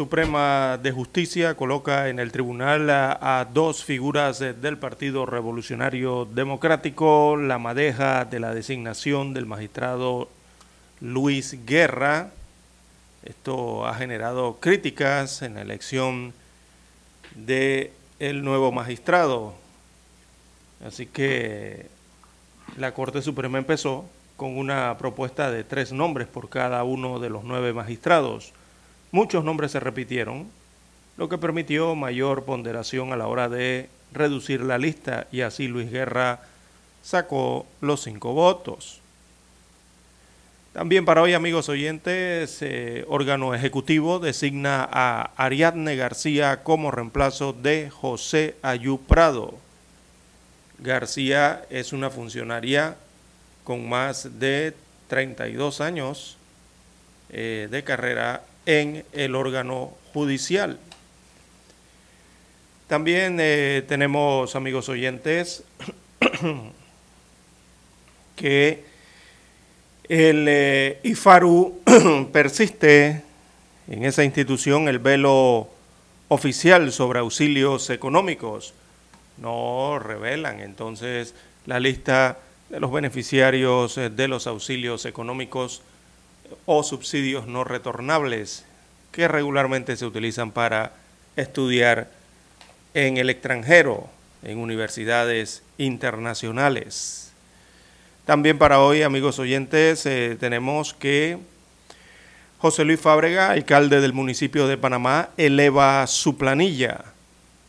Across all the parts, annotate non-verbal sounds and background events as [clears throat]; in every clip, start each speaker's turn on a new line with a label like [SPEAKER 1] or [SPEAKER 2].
[SPEAKER 1] Suprema de Justicia coloca en el tribunal a, dos figuras eh, del Partido Revolucionario Democrático, la madeja de la designación del magistrado Luis Guerra. Esto ha generado críticas en la elección del nuevo magistrado. Así que la Corte Suprema empezó con una propuesta de tres nombres por cada uno de los nueve magistrados. Muchos nombres se repitieron, lo que permitió mayor ponderación a la hora de reducir la lista y así Luis Guerra sacó los cinco votos. También para hoy, amigos oyentes, eh, órgano ejecutivo designa a Ariadne García como reemplazo de José Ayú Prado. García es una funcionaria con más de 32 años eh, de carrera en el órgano judicial. También eh, tenemos, amigos oyentes, [clears throat] que el eh, IFARU [clears throat] persiste en esa institución el velo oficial sobre auxilios económicos. No revelan entonces la lista de los beneficiarios eh, de los auxilios económicos o subsidios no retornables que regularmente se utilizan para estudiar en el extranjero, en universidades internacionales. También para hoy, amigos oyentes, eh, tenemos que José Luis Fábrega, alcalde del municipio de Panamá, eleva su planilla,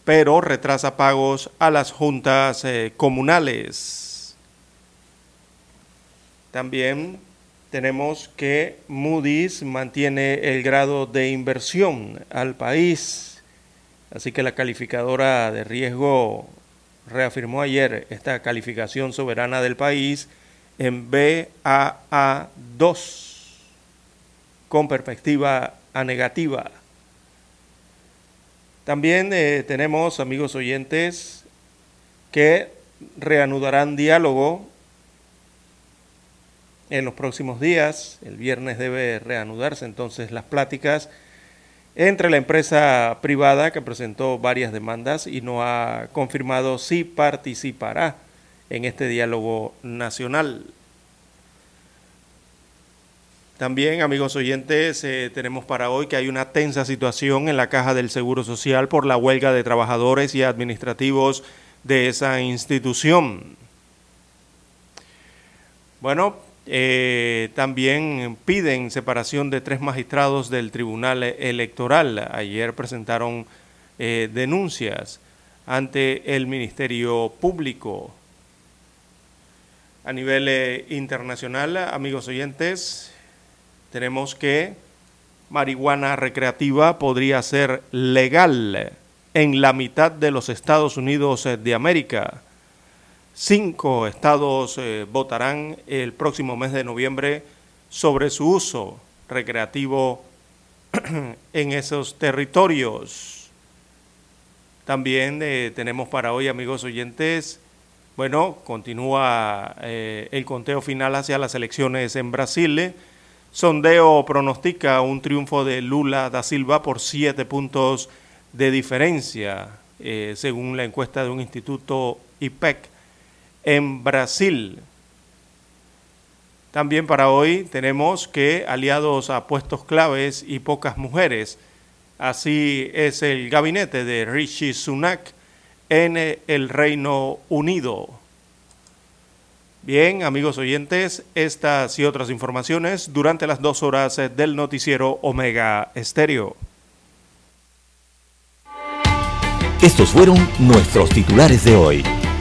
[SPEAKER 1] pero retrasa pagos a las juntas eh, comunales. También tenemos que Moody's mantiene el grado de inversión al país. Así que la calificadora de riesgo reafirmó ayer esta calificación soberana del país en BAA2 con perspectiva a negativa. También eh, tenemos, amigos oyentes, que reanudarán diálogo en los próximos días. El viernes debe reanudarse entonces las pláticas entre la empresa privada que presentó varias demandas y no ha confirmado si participará en este diálogo nacional. También, amigos oyentes, eh, tenemos para hoy que hay una tensa situación en la caja del Seguro Social por la huelga de trabajadores y administrativos de esa institución. Bueno, eh, también piden separación de tres magistrados del Tribunal Electoral. Ayer presentaron eh, denuncias ante el Ministerio Público. A nivel eh, internacional, amigos oyentes, tenemos que marihuana recreativa podría ser legal en la mitad de los Estados Unidos de América. Cinco estados eh, votarán el próximo mes de noviembre sobre su uso recreativo [clears throat] en esos territorios. También eh, tenemos para hoy, amigos oyentes, bueno, continúa eh, el conteo final hacia las elecciones en Brasil. Sondeo pronostica un triunfo de Lula da Silva por siete puntos de diferencia, según la encuesta de un instituto IPEC en Brasil. También para hoy tenemos que aliados a puestos claves y pocas mujeres. Así es el gabinete de Rishi Sunak en el Reino Unido. Bien, amigos oyentes, estas y otras informaciones durante las dos horas del noticiero Omega Estéreo.
[SPEAKER 2] Estos fueron nuestros titulares de hoy.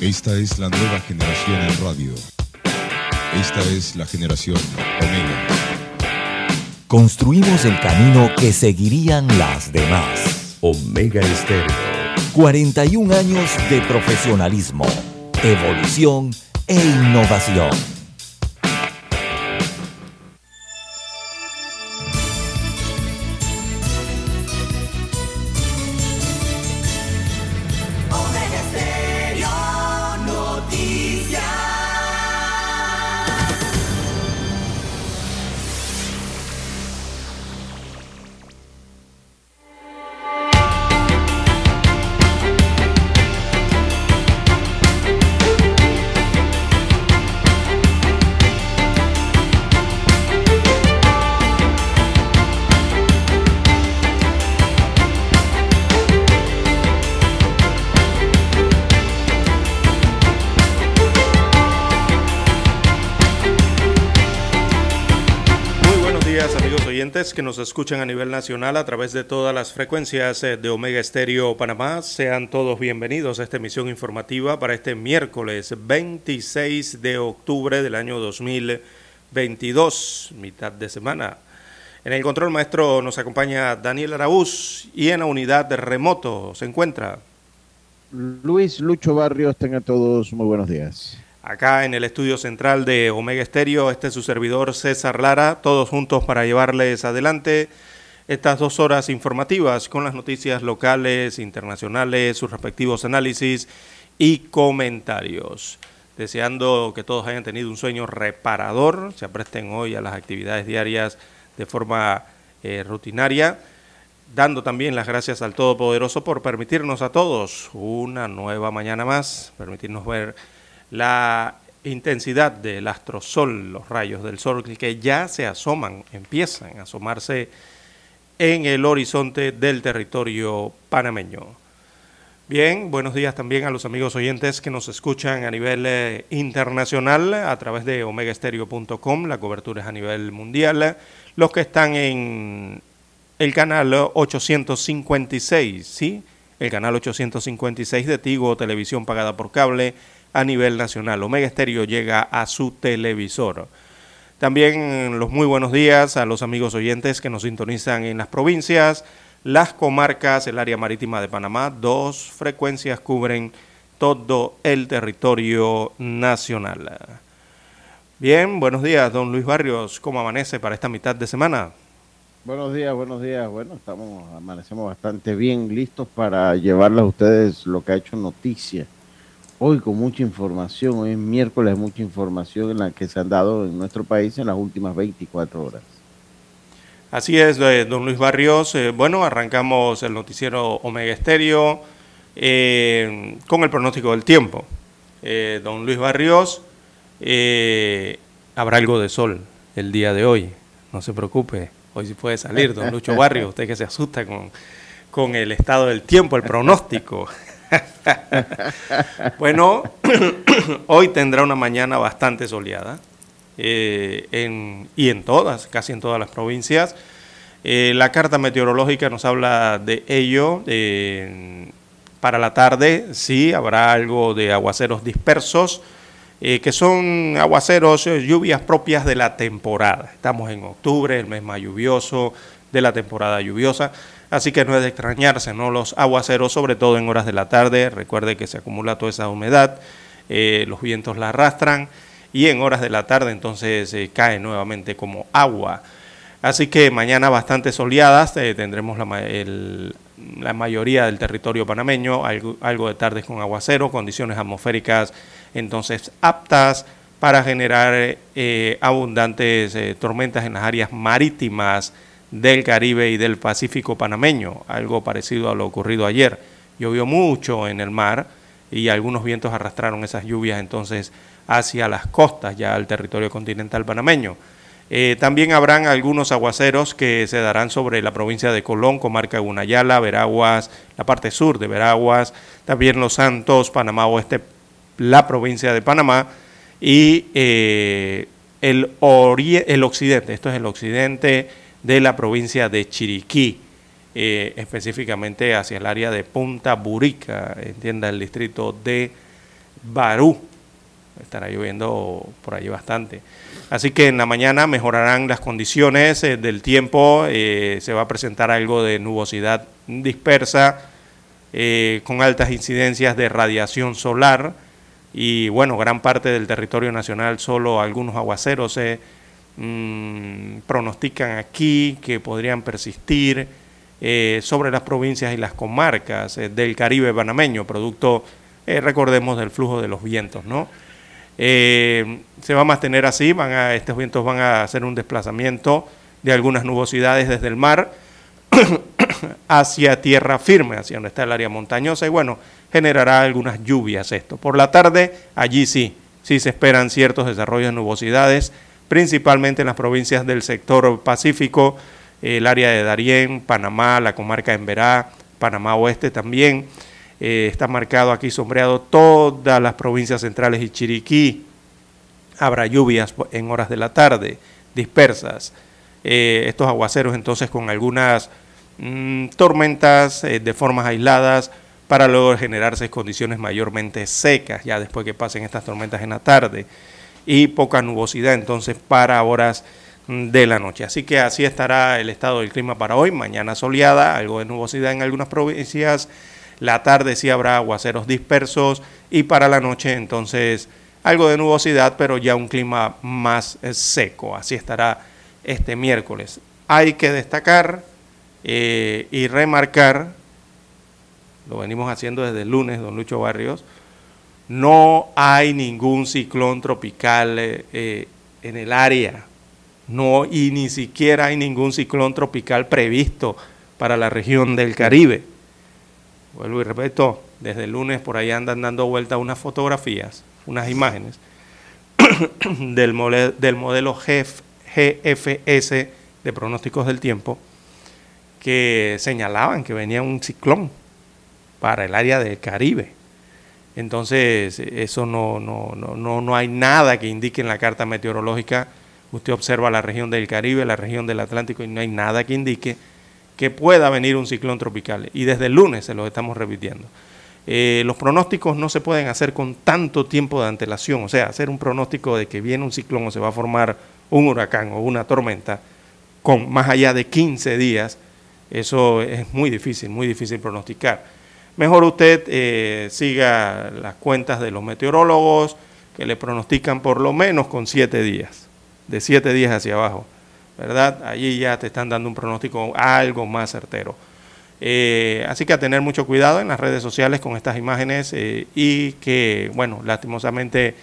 [SPEAKER 3] Esta es la nueva generación en radio. Esta es la generación Omega.
[SPEAKER 2] Construimos el camino que seguirían las demás.
[SPEAKER 4] Omega Estéreo.
[SPEAKER 2] 41 años de profesionalismo, evolución e innovación.
[SPEAKER 1] Que nos escuchan a nivel nacional a través de todas las frecuencias eh, de Omega Estéreo Panamá. Sean todos bienvenidos a esta emisión informativa para este miércoles 26 de octubre del año 2022, mitad de semana. En el control maestro nos acompaña Daniel Araúz y en la unidad de remoto se encuentra
[SPEAKER 5] Luis Lucho Barrios, tengan todos muy buenos días.
[SPEAKER 1] Acá en el estudio central de Omega Estéreo, este es su servidor César Lara, todos juntos para llevarles adelante estas dos horas informativas con las noticias locales, internacionales, sus respectivos análisis y comentarios. Deseando que todos hayan tenido un sueño reparador, se apresten hoy a las actividades diarias de forma eh, rutinaria, dando también las gracias al Todopoderoso por permitirnos a todos una nueva mañana más, permitirnos ver la intensidad del astrosol, los rayos del sol que ya se asoman, empiezan a asomarse en el horizonte del territorio panameño. Bien, buenos días también a los amigos oyentes que nos escuchan a nivel eh, internacional a través de omegaestereo.com, la cobertura es a nivel mundial, los que están en el canal 856, ¿sí? El canal 856 de Tigo, televisión pagada por cable a nivel nacional. Omega Estéreo llega a su televisor. También los muy buenos días a los amigos oyentes que nos sintonizan en las provincias, las comarcas, el área marítima de Panamá. Dos frecuencias cubren todo el territorio nacional. Bien, buenos días, don Luis Barrios. ¿Cómo amanece para esta mitad de semana?
[SPEAKER 5] Buenos días, buenos días. Bueno, estamos, amanecemos bastante bien, listos para llevarles a ustedes lo que ha hecho noticia. Hoy con mucha información, hoy es miércoles, mucha información en la que se han dado en nuestro país en las últimas 24 horas.
[SPEAKER 1] Así es, eh, don Luis Barrios. Eh, bueno, arrancamos el noticiero Omega Estéreo eh, con el pronóstico del tiempo. Eh, don Luis Barrios, eh, habrá algo de sol el día de hoy, no se preocupe. Hoy sí puede salir, don Lucho Barrios, usted que se asusta con, con el estado del tiempo, el pronóstico. [laughs] [laughs] bueno, [clears throat] hoy tendrá una mañana bastante soleada eh, y en todas, casi en todas las provincias. Eh, la carta meteorológica nos habla de ello. eh, para la tarde sí habrá algo de aguaceros dispersos, que son aguaceros, lluvias propias de la temporada. Estamos en octubre, el mes más lluvioso de la temporada lluviosa, así que no es de extrañarse, ¿no? Los aguaceros, sobre todo en horas de la tarde, recuerde que se acumula toda esa humedad, eh, los vientos la arrastran y en horas de la tarde entonces eh, cae nuevamente como agua. Así que mañana bastante soleadas, eh, tendremos la mayoría del territorio panameño, algo, de tardes con aguacero, condiciones atmosféricas entonces aptas para generar abundantes tormentas en las áreas marítimas del Caribe y del Pacífico panameño, algo parecido a lo ocurrido ayer. Llovió mucho en el mar y algunos vientos arrastraron esas lluvias entonces hacia las costas, ya al territorio continental panameño. Eh, también habrán algunos aguaceros que se darán sobre la provincia de Colón, comarca Gunayala, Veraguas, la parte sur de Veraguas, también Los Santos, Panamá Oeste, la provincia de Panamá y eh, el, el occidente, esto es el occidente de la provincia de Chiriquí, eh, específicamente hacia el área de Punta Burica, entienda el distrito de Barú. Estará lloviendo por allí bastante. Así que en la mañana mejorarán las condiciones eh, del tiempo, eh, se va a presentar algo de nubosidad dispersa, con altas incidencias de radiación solar y bueno, gran parte del territorio nacional, solo algunos aguaceros se mm, pronostican aquí que podrían persistir eh, sobre las provincias y las comarcas eh, del Caribe panameño, producto, eh, recordemos, del flujo de los vientos, ¿no? se va a mantener así, van a, estos vientos van a hacer un desplazamiento de algunas nubosidades desde el mar [coughs] hacia tierra firme, hacia donde está el área montañosa, y bueno, generará algunas lluvias esto. Por la tarde, allí sí, sí se esperan ciertos desarrollos de nubosidades, principalmente en las provincias del sector Pacífico, el área de Darién, Panamá, la comarca de Emberá, Panamá Oeste también. Eh, está marcado aquí sombreado todas las provincias centrales y Chiriquí. Habrá lluvias en horas de la tarde, dispersas. Eh, estos aguaceros entonces con algunas mm, tormentas eh, de formas aisladas para luego generarse condiciones mayormente secas, ya después que pasen estas tormentas en la tarde, y poca nubosidad entonces para horas de la noche. Así que así estará el estado del clima para hoy. Mañana soleada, algo de nubosidad en algunas provincias. La tarde sí habrá aguaceros dispersos y para la noche entonces algo de nubosidad, pero ya un clima más eh, seco. Así estará este miércoles. Hay que destacar eh, y remarcar, lo venimos haciendo desde el lunes, don Lucho Barrios, no hay ningún ciclón tropical eh, en el área no, y ni siquiera hay ningún ciclón tropical previsto para la región del Caribe. Vuelvo y repito, desde el lunes por ahí andan dando vuelta unas fotografías, unas imágenes [coughs] del, del modelo GFS de pronósticos del tiempo que señalaban que venía un ciclón para el área del Caribe. Entonces, eso no, no, no, no hay nada que indique en la carta meteorológica Usted observa la región del Caribe, la región del Atlántico y no hay nada que indique que pueda venir un ciclón tropical. Y desde el lunes se los estamos repitiendo. Eh, los pronósticos no se pueden hacer con tanto tiempo de antelación, o sea, hacer un pronóstico de que viene un ciclón o se va a formar un huracán o una tormenta con más allá de 15 días, eso es muy difícil, muy difícil pronosticar. Mejor usted eh, siga las cuentas de los meteorólogos que le pronostican por lo menos con 7 días de siete días hacia abajo, ¿verdad? Allí ya te están dando un pronóstico algo más certero. Eh, así que a tener mucho cuidado en las redes sociales con estas imágenes eh, y que, bueno, lastimosamente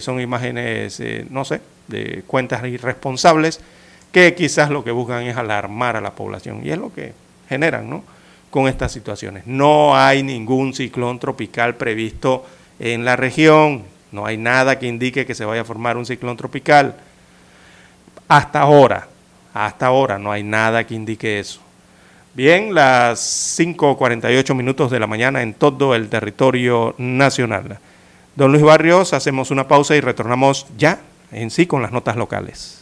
[SPEAKER 1] son imágenes, no sé, de cuentas irresponsables que quizás lo que buscan es alarmar a la población y es lo que generan, ¿no? Con estas situaciones. No hay ningún ciclón tropical previsto en la región, no hay nada que indique que se vaya a formar un ciclón tropical. Hasta ahora, hasta ahora no hay nada que indique eso. Bien, las 5.48 minutos de la mañana en todo el territorio nacional. Don Luis Barrios, hacemos una pausa y retornamos ya en sí con las notas locales.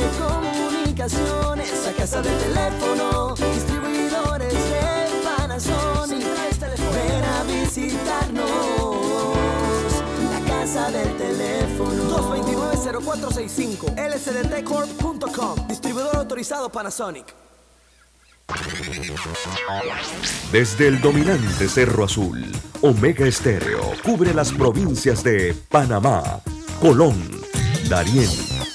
[SPEAKER 6] telecomunicaciones. La casa del teléfono, distribuidores de Panasonic. Ven a visitarnos. La casa del teléfono.
[SPEAKER 7] 229-0465 lsdtcorp.com Distribuidor autorizado Panasonic.
[SPEAKER 4] Desde el dominante Cerro Azul, Omega Estéreo cubre las provincias de Panamá, Colón, Darién,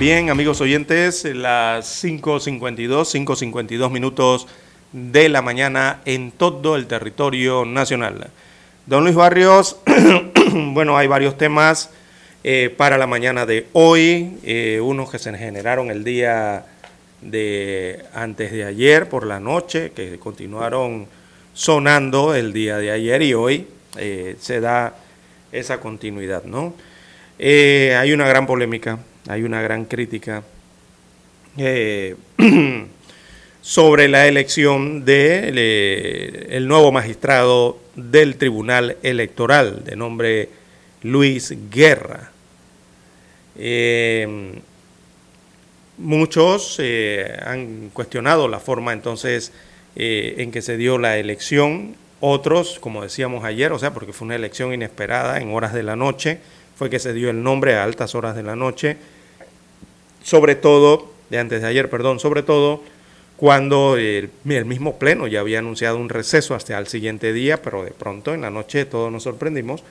[SPEAKER 1] Bien, amigos oyentes, las 5.52, 5.52 minutos de la mañana en todo el territorio nacional. Don Luis Barrios, [clears throat] bueno, hay varios temas eh, para la mañana de hoy, eh, unos que se generaron el día de antes de ayer por la noche, que continuaron sonando el día de ayer y hoy eh, se da esa continuidad, ¿no? hay una gran polémica hay una gran crítica eh, [clears throat] sobre la elección del de, el nuevo magistrado del Tribunal Electoral, de nombre Luis Guerra. Eh, muchos eh, han cuestionado la forma entonces en que se dio la elección, otros, como decíamos ayer, o sea, porque fue una elección inesperada en horas de la noche, fue que se dio el nombre a altas horas de la noche, sobre todo, de antes de ayer, perdón, sobre todo cuando el, mismo Pleno ya había anunciado un receso hasta el siguiente día, pero de pronto en la noche todos nos sorprendimos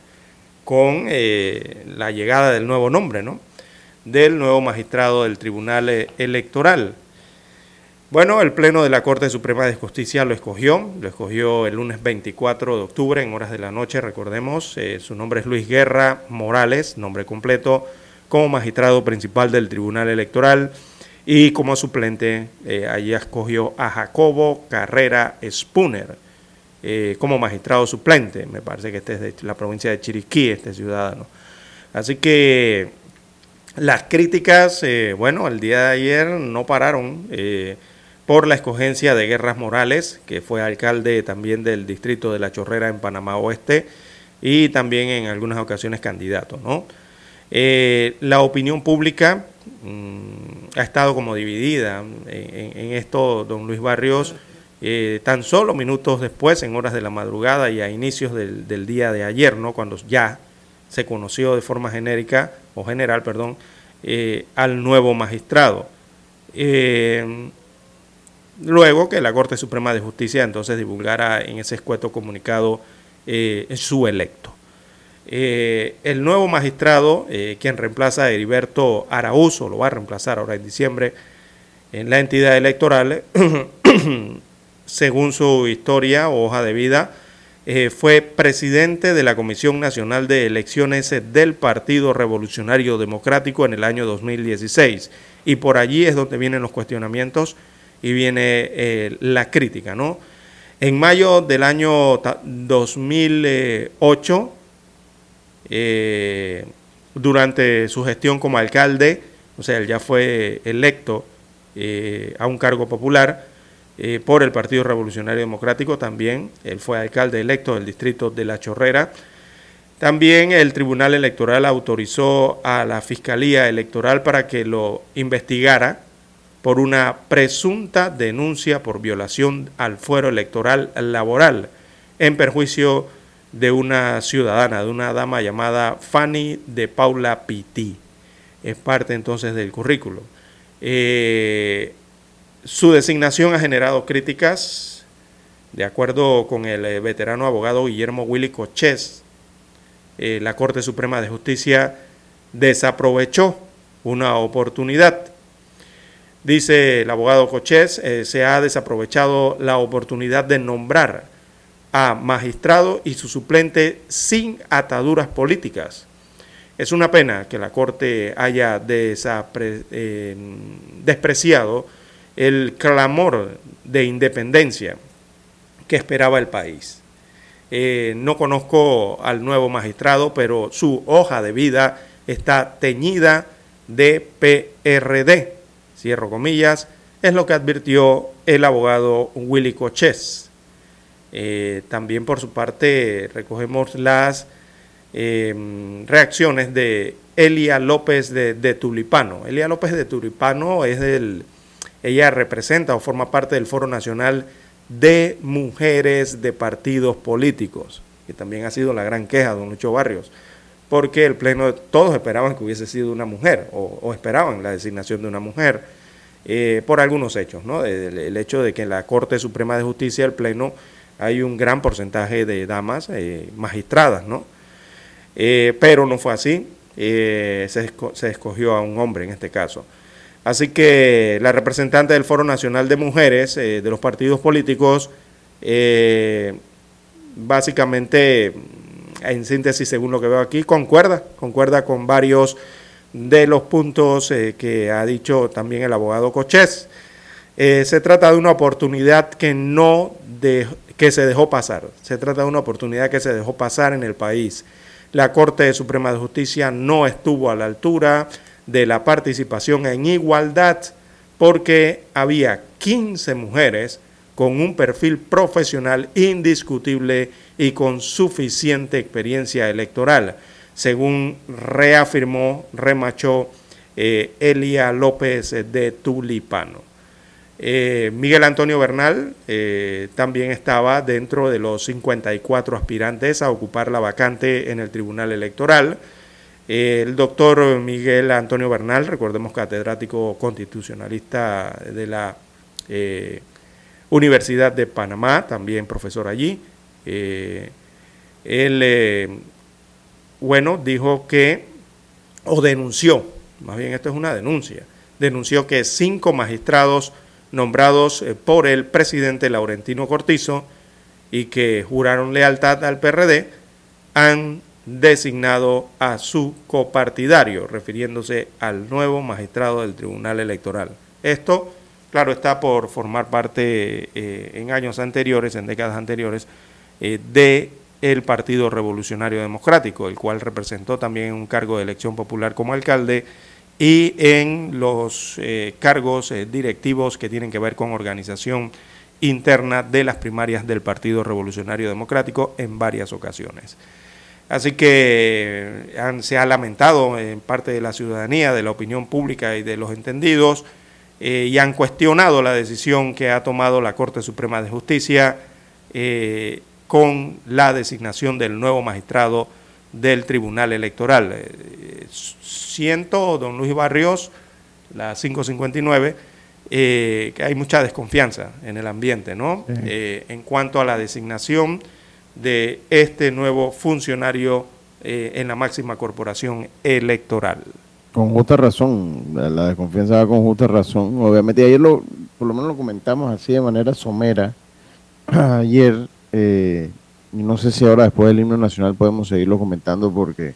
[SPEAKER 1] con eh, la llegada del nuevo nombre, ¿no? Del nuevo magistrado del Tribunal eh, Electoral. Bueno, el Pleno de la Corte Suprema de Justicia lo escogió, lo escogió el lunes 24 de octubre en horas de la noche, recordemos, eh, su nombre es Luis Guerra Morales, nombre completo, como magistrado principal del Tribunal Electoral y como suplente eh, allí escogió a Jacobo Carrera Spooner eh, como magistrado suplente, me parece que este es de la provincia de Chiriquí, este ciudadano. Así que las críticas, eh, bueno, el día de ayer no pararon por la escogencia de Guerras Morales, que fue alcalde también del distrito de La Chorrera en Panamá Oeste y también en algunas ocasiones candidato, ¿no? Eh, la opinión pública mm, ha estado como dividida en, esto, don Luis Barrios, eh, tan solo minutos después, en horas de la madrugada y a inicios del, día de ayer, ¿no? cuando ya se conoció de forma genérica, o general, perdón, eh, al nuevo magistrado luego que la Corte Suprema de Justicia entonces divulgara en ese escueto comunicado su electo. El nuevo magistrado, quien reemplaza a Heriberto Araújo, lo va a reemplazar ahora en diciembre en la entidad electoral, [coughs] según su historia o hoja de vida, eh, fue presidente de la Comisión Nacional de Elecciones del Partido Revolucionario Democrático en el año 2016. Y por allí es donde vienen los cuestionamientos y viene eh, la crítica. ¿no? En mayo del año 2008, eh, durante su gestión como alcalde, o sea, él ya fue electo a un cargo popular, eh, por el Partido Revolucionario Democrático también. Él fue alcalde electo del distrito de La Chorrera. También el Tribunal Electoral autorizó a la Fiscalía Electoral para que lo investigara por una presunta denuncia por violación al fuero electoral laboral en perjuicio de una ciudadana, de una dama llamada Fanny de Paula Piti. Es parte entonces del currículo. Eh, su designación ha generado críticas, de acuerdo con el eh, veterano abogado Guillermo Willy Cochés. Eh, la Corte Suprema de Justicia desaprovechó una oportunidad. Dice el abogado Cochés, se ha desaprovechado la oportunidad de nombrar a magistrado y su suplente sin ataduras políticas. Es una pena que la Corte haya despreciado el clamor de independencia que esperaba el país. Eh, no conozco al nuevo magistrado, pero su hoja de vida está teñida de PRD. Cierro comillas, es lo que advirtió el abogado Willy Cochés. Eh, también por su parte recogemos las eh, reacciones de Elia López de, Tulipano. Elia López de Tulipano es del ella representa o forma parte del Foro Nacional de Mujeres de Partidos Políticos, que también ha sido la gran queja de don Lucho Barrios, porque el Pleno, todos esperaban que hubiese sido una mujer, o, esperaban la designación de una mujer, eh, por algunos hechos, ¿no? El, hecho de que en la Corte Suprema de Justicia, el Pleno, hay un gran porcentaje de damas eh, magistradas, ¿no? Eh, pero no fue así, se, se escogió a un hombre en este caso. Así que la representante del Foro Nacional de Mujeres eh, de los partidos políticos, eh, básicamente, en síntesis, según lo que veo aquí, concuerda, concuerda con varios de los puntos eh, que ha dicho también el abogado Cochés. se trata de una oportunidad que no que se dejó pasar. Se trata de una oportunidad que se dejó pasar en el país. La Corte Suprema de Justicia no estuvo a la altura de la participación en igualdad porque había 15 mujeres con un perfil profesional indiscutible y con suficiente experiencia electoral, según reafirmó, remachó eh, Elia López de Tulipano. Eh, Miguel Antonio Bernal eh, también estaba dentro de los 54 aspirantes a ocupar la vacante en el Tribunal Electoral el doctor Miguel Antonio Bernal, recordemos catedrático constitucionalista de la eh, Universidad de Panamá, también profesor allí. Él, bueno, dijo que, o denunció, más bien esto es una denuncia, denunció que cinco magistrados nombrados por el presidente Laurentino Cortizo y que juraron lealtad al PRD han designado a su copartidario, refiriéndose al nuevo magistrado del Tribunal Electoral. Esto, claro, está por formar parte eh, en años anteriores, en décadas anteriores, eh, de el Partido Revolucionario Democrático, el cual representó también un cargo de elección popular como alcalde y en los eh, cargos directivos que tienen que ver con organización interna de las primarias del Partido Revolucionario Democrático en varias ocasiones. Así que se ha lamentado en parte de la ciudadanía, de la opinión pública y de los entendidos, eh, y han cuestionado la decisión que ha tomado la Corte Suprema de Justicia eh, con la designación del nuevo magistrado del Tribunal Electoral. Eh, siento, don Luis Barrios, la 559, eh, que hay mucha desconfianza en el ambiente, ¿no? Eh, en cuanto a la designación de este nuevo funcionario eh, en la máxima corporación electoral.
[SPEAKER 5] Con justa razón, la desconfianza va con justa razón. Obviamente, ayer lo, por lo menos lo comentamos así de manera somera. [clears throat] Ayer, y no sé si ahora después del himno nacional podemos seguirlo comentando porque...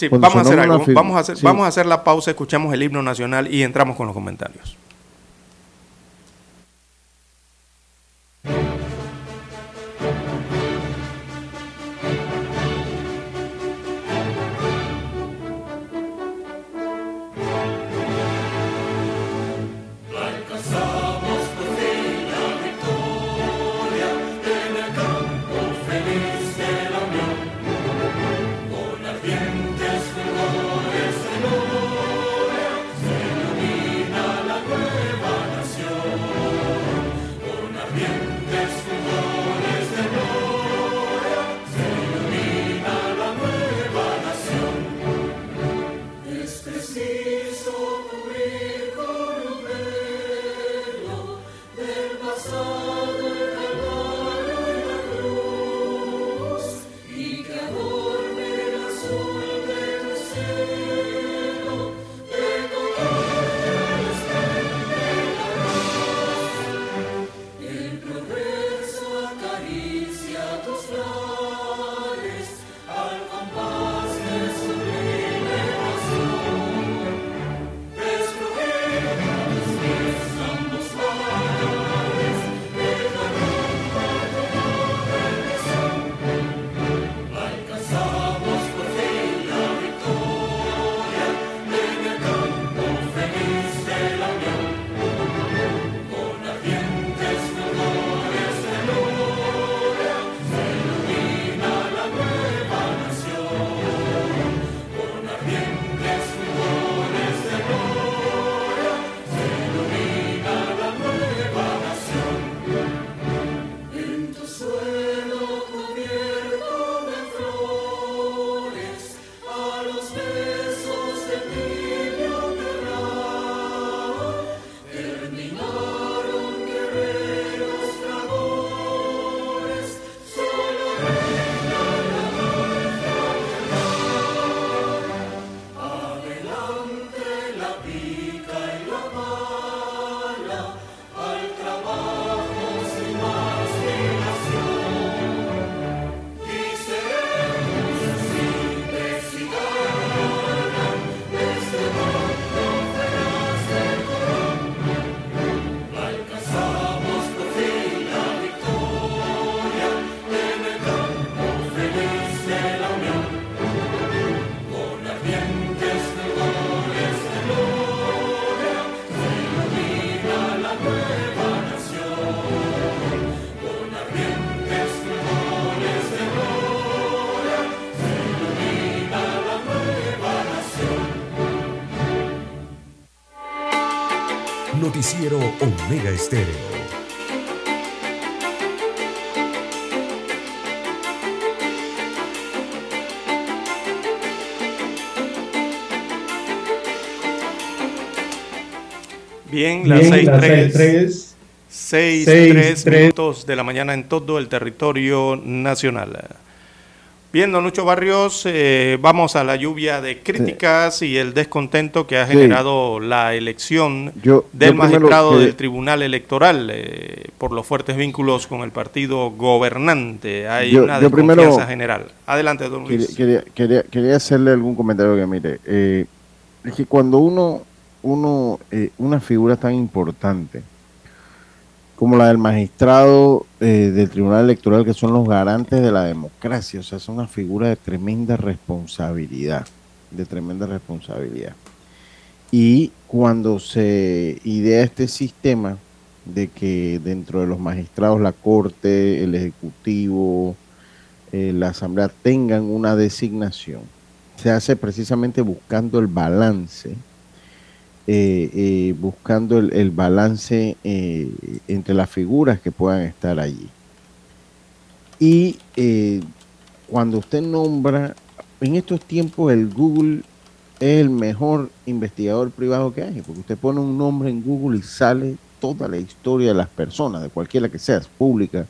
[SPEAKER 1] Sí, vamos a hacer algo. Vamos a hacer, vamos a hacer la pausa, escuchamos el himno nacional y entramos con los comentarios.
[SPEAKER 4] Noticiero Omega Estéreo.
[SPEAKER 1] Bien, las 6.3 6, minutos de la mañana en todo el territorio nacional. Bien, don Lucho Barrios, eh, vamos a la lluvia de críticas y el descontento que ha generado la elección del magistrado del Tribunal Electoral eh, por los fuertes vínculos con el partido gobernante. Hay una desconfianza general. Adelante, don Luis.
[SPEAKER 5] Quería, quería, hacerle algún comentario que mire. Eh, es que cuando uno, uno una figura tan importante como la del magistrado eh, del Tribunal Electoral, que son los garantes de la democracia. O sea, son una figura de tremenda responsabilidad, de tremenda responsabilidad. Y cuando se idea este sistema de que dentro de los magistrados la Corte, el Ejecutivo, eh, la Asamblea tengan una designación, se hace precisamente buscando el balance eh, eh, buscando el, balance eh, entre las figuras que puedan estar allí. Y cuando usted nombra, en estos tiempos el Google es el mejor investigador privado que hay, porque usted pone un nombre en Google y sale toda la historia de las personas, de cualquiera que sea, pública.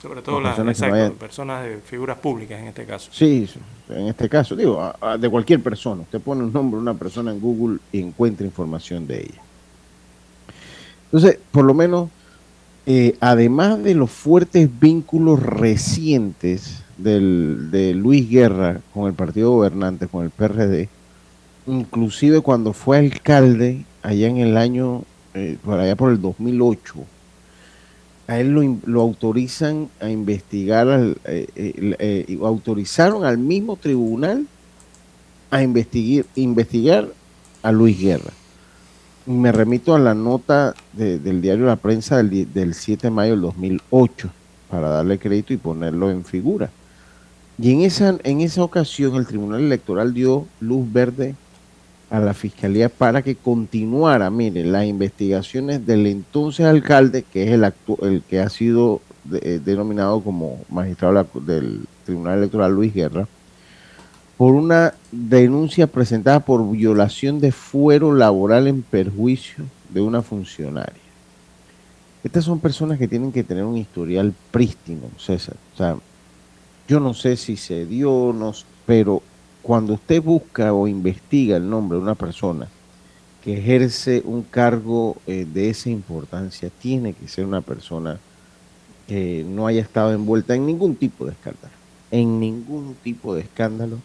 [SPEAKER 1] Sobre todo las personas, personas de figuras públicas en este caso.
[SPEAKER 5] Sí, en este caso, digo, de cualquier persona. Usted pone un nombre de una persona en Google y encuentra información de ella. Entonces, por lo menos, eh, además de los fuertes vínculos recientes del, de Luis Guerra con el partido gobernante, con el PRD, inclusive cuando fue alcalde allá en el año, eh, por allá por el 2008, a él lo, autorizan a investigar, al, eh, autorizaron al mismo tribunal a investigar, investigar a Luis Guerra me remito a la nota del diario La Prensa del, del 7 de mayo del 2008 para darle crédito y ponerlo en figura. Y en esa, en esa ocasión el Tribunal Electoral dio luz verde a la Fiscalía para que continuara, mire, las investigaciones del entonces alcalde, que es el, el que ha sido eh, denominado como magistrado del Tribunal Electoral Luis Guerra, por una denuncia presentada por violación de fuero laboral en perjuicio de una funcionaria. Estas son personas que tienen que tener un historial prístino, César. O sea, yo no sé si se dio, no, pero cuando usted busca o investiga el nombre de una persona que ejerce un cargo eh, de esa importancia, tiene que ser una persona que no haya estado envuelta en ningún tipo de escándalo, en ningún tipo de escándalo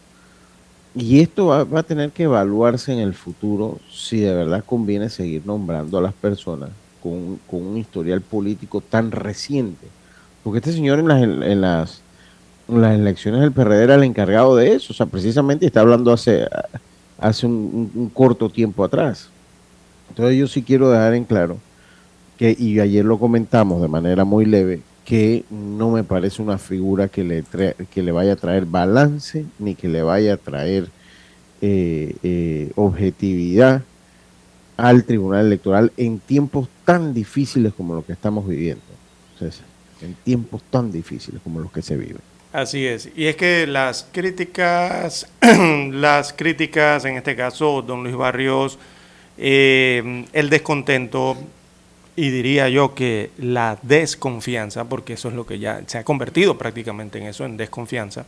[SPEAKER 5] y esto va, a tener que evaluarse en el futuro si de verdad conviene seguir nombrando a las personas con, un historial político tan reciente. Porque este señor en las, en las, las elecciones del PRD era el encargado de eso. O sea, precisamente está hablando hace, hace un, corto tiempo atrás. Entonces yo sí quiero dejar en claro que, y ayer lo comentamos de manera muy leve, que no me parece una figura que le, que le vaya a traer balance ni que le vaya a traer eh, eh, objetividad al Tribunal Electoral en tiempos tan difíciles como los que estamos viviendo. en tiempos tan difíciles como los que se viven.
[SPEAKER 1] Así es. Y es que las críticas, [clears throat] las críticas, en este caso, don Luis Barrios, eh, el descontento y diría yo que la desconfianza, porque eso es lo que ya se ha convertido prácticamente en eso, en desconfianza,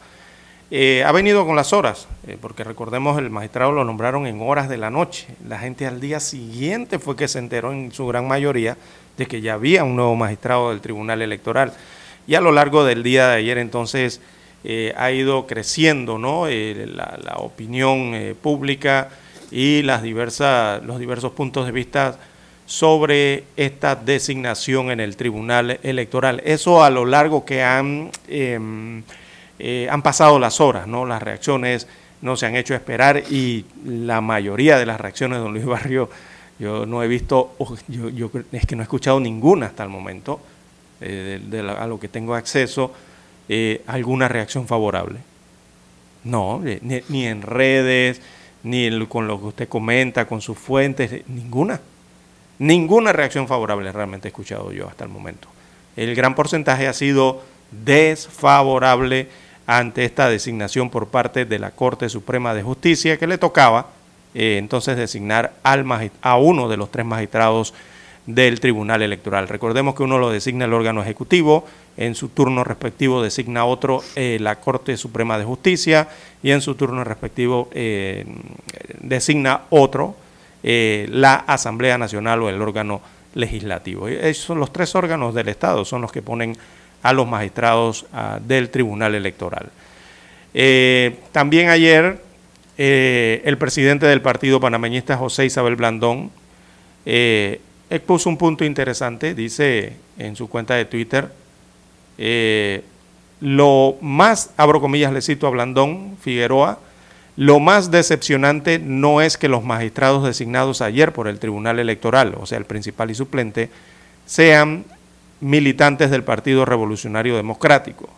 [SPEAKER 1] eh, ha venido con las horas, eh, porque recordemos el magistrado lo nombraron en horas de la noche. La gente al día siguiente fue que se enteró en su gran mayoría de que ya había un nuevo magistrado del Tribunal Electoral. Y a lo largo del día de ayer entonces eh, ha ido creciendo ¿no? la, la, opinión pública y las diversas, los diversos puntos de vista sobre esta designación en el Tribunal Electoral. Eso a lo largo que han, em, eh, han pasado las horas, ¿no? Las reacciones no se han hecho esperar y la mayoría de las reacciones de don Luis Barrio, yo no he visto, yo, yo es que no he escuchado ninguna hasta el momento, eh, de, a lo que tengo acceso, eh, alguna reacción favorable. No, ni, ni en redes, ni con lo que usted comenta, con sus fuentes, ninguna. Ninguna reacción favorable realmente he escuchado yo hasta el momento. El gran porcentaje ha sido desfavorable ante esta designación por parte de la Corte Suprema de Justicia que le tocaba eh, entonces designar al a uno de los tres magistrados del Tribunal Electoral. Recordemos que uno lo designa el órgano ejecutivo, en su turno respectivo designa otro eh, la Corte Suprema de Justicia y en su turno respectivo eh, designa otro eh, la Asamblea Nacional o el órgano legislativo. Esos son los tres órganos del Estado, son los que ponen a los magistrados ah, del Tribunal Electoral. También ayer el presidente del Partido Panameñista, José Isabel Blandón, expuso un punto interesante, dice en su cuenta de Twitter, lo más, abro comillas, le cito a Blandón Figueroa, lo más decepcionante no es que los magistrados designados ayer por el Tribunal Electoral, o sea, el principal y suplente, sean militantes del Partido Revolucionario Democrático,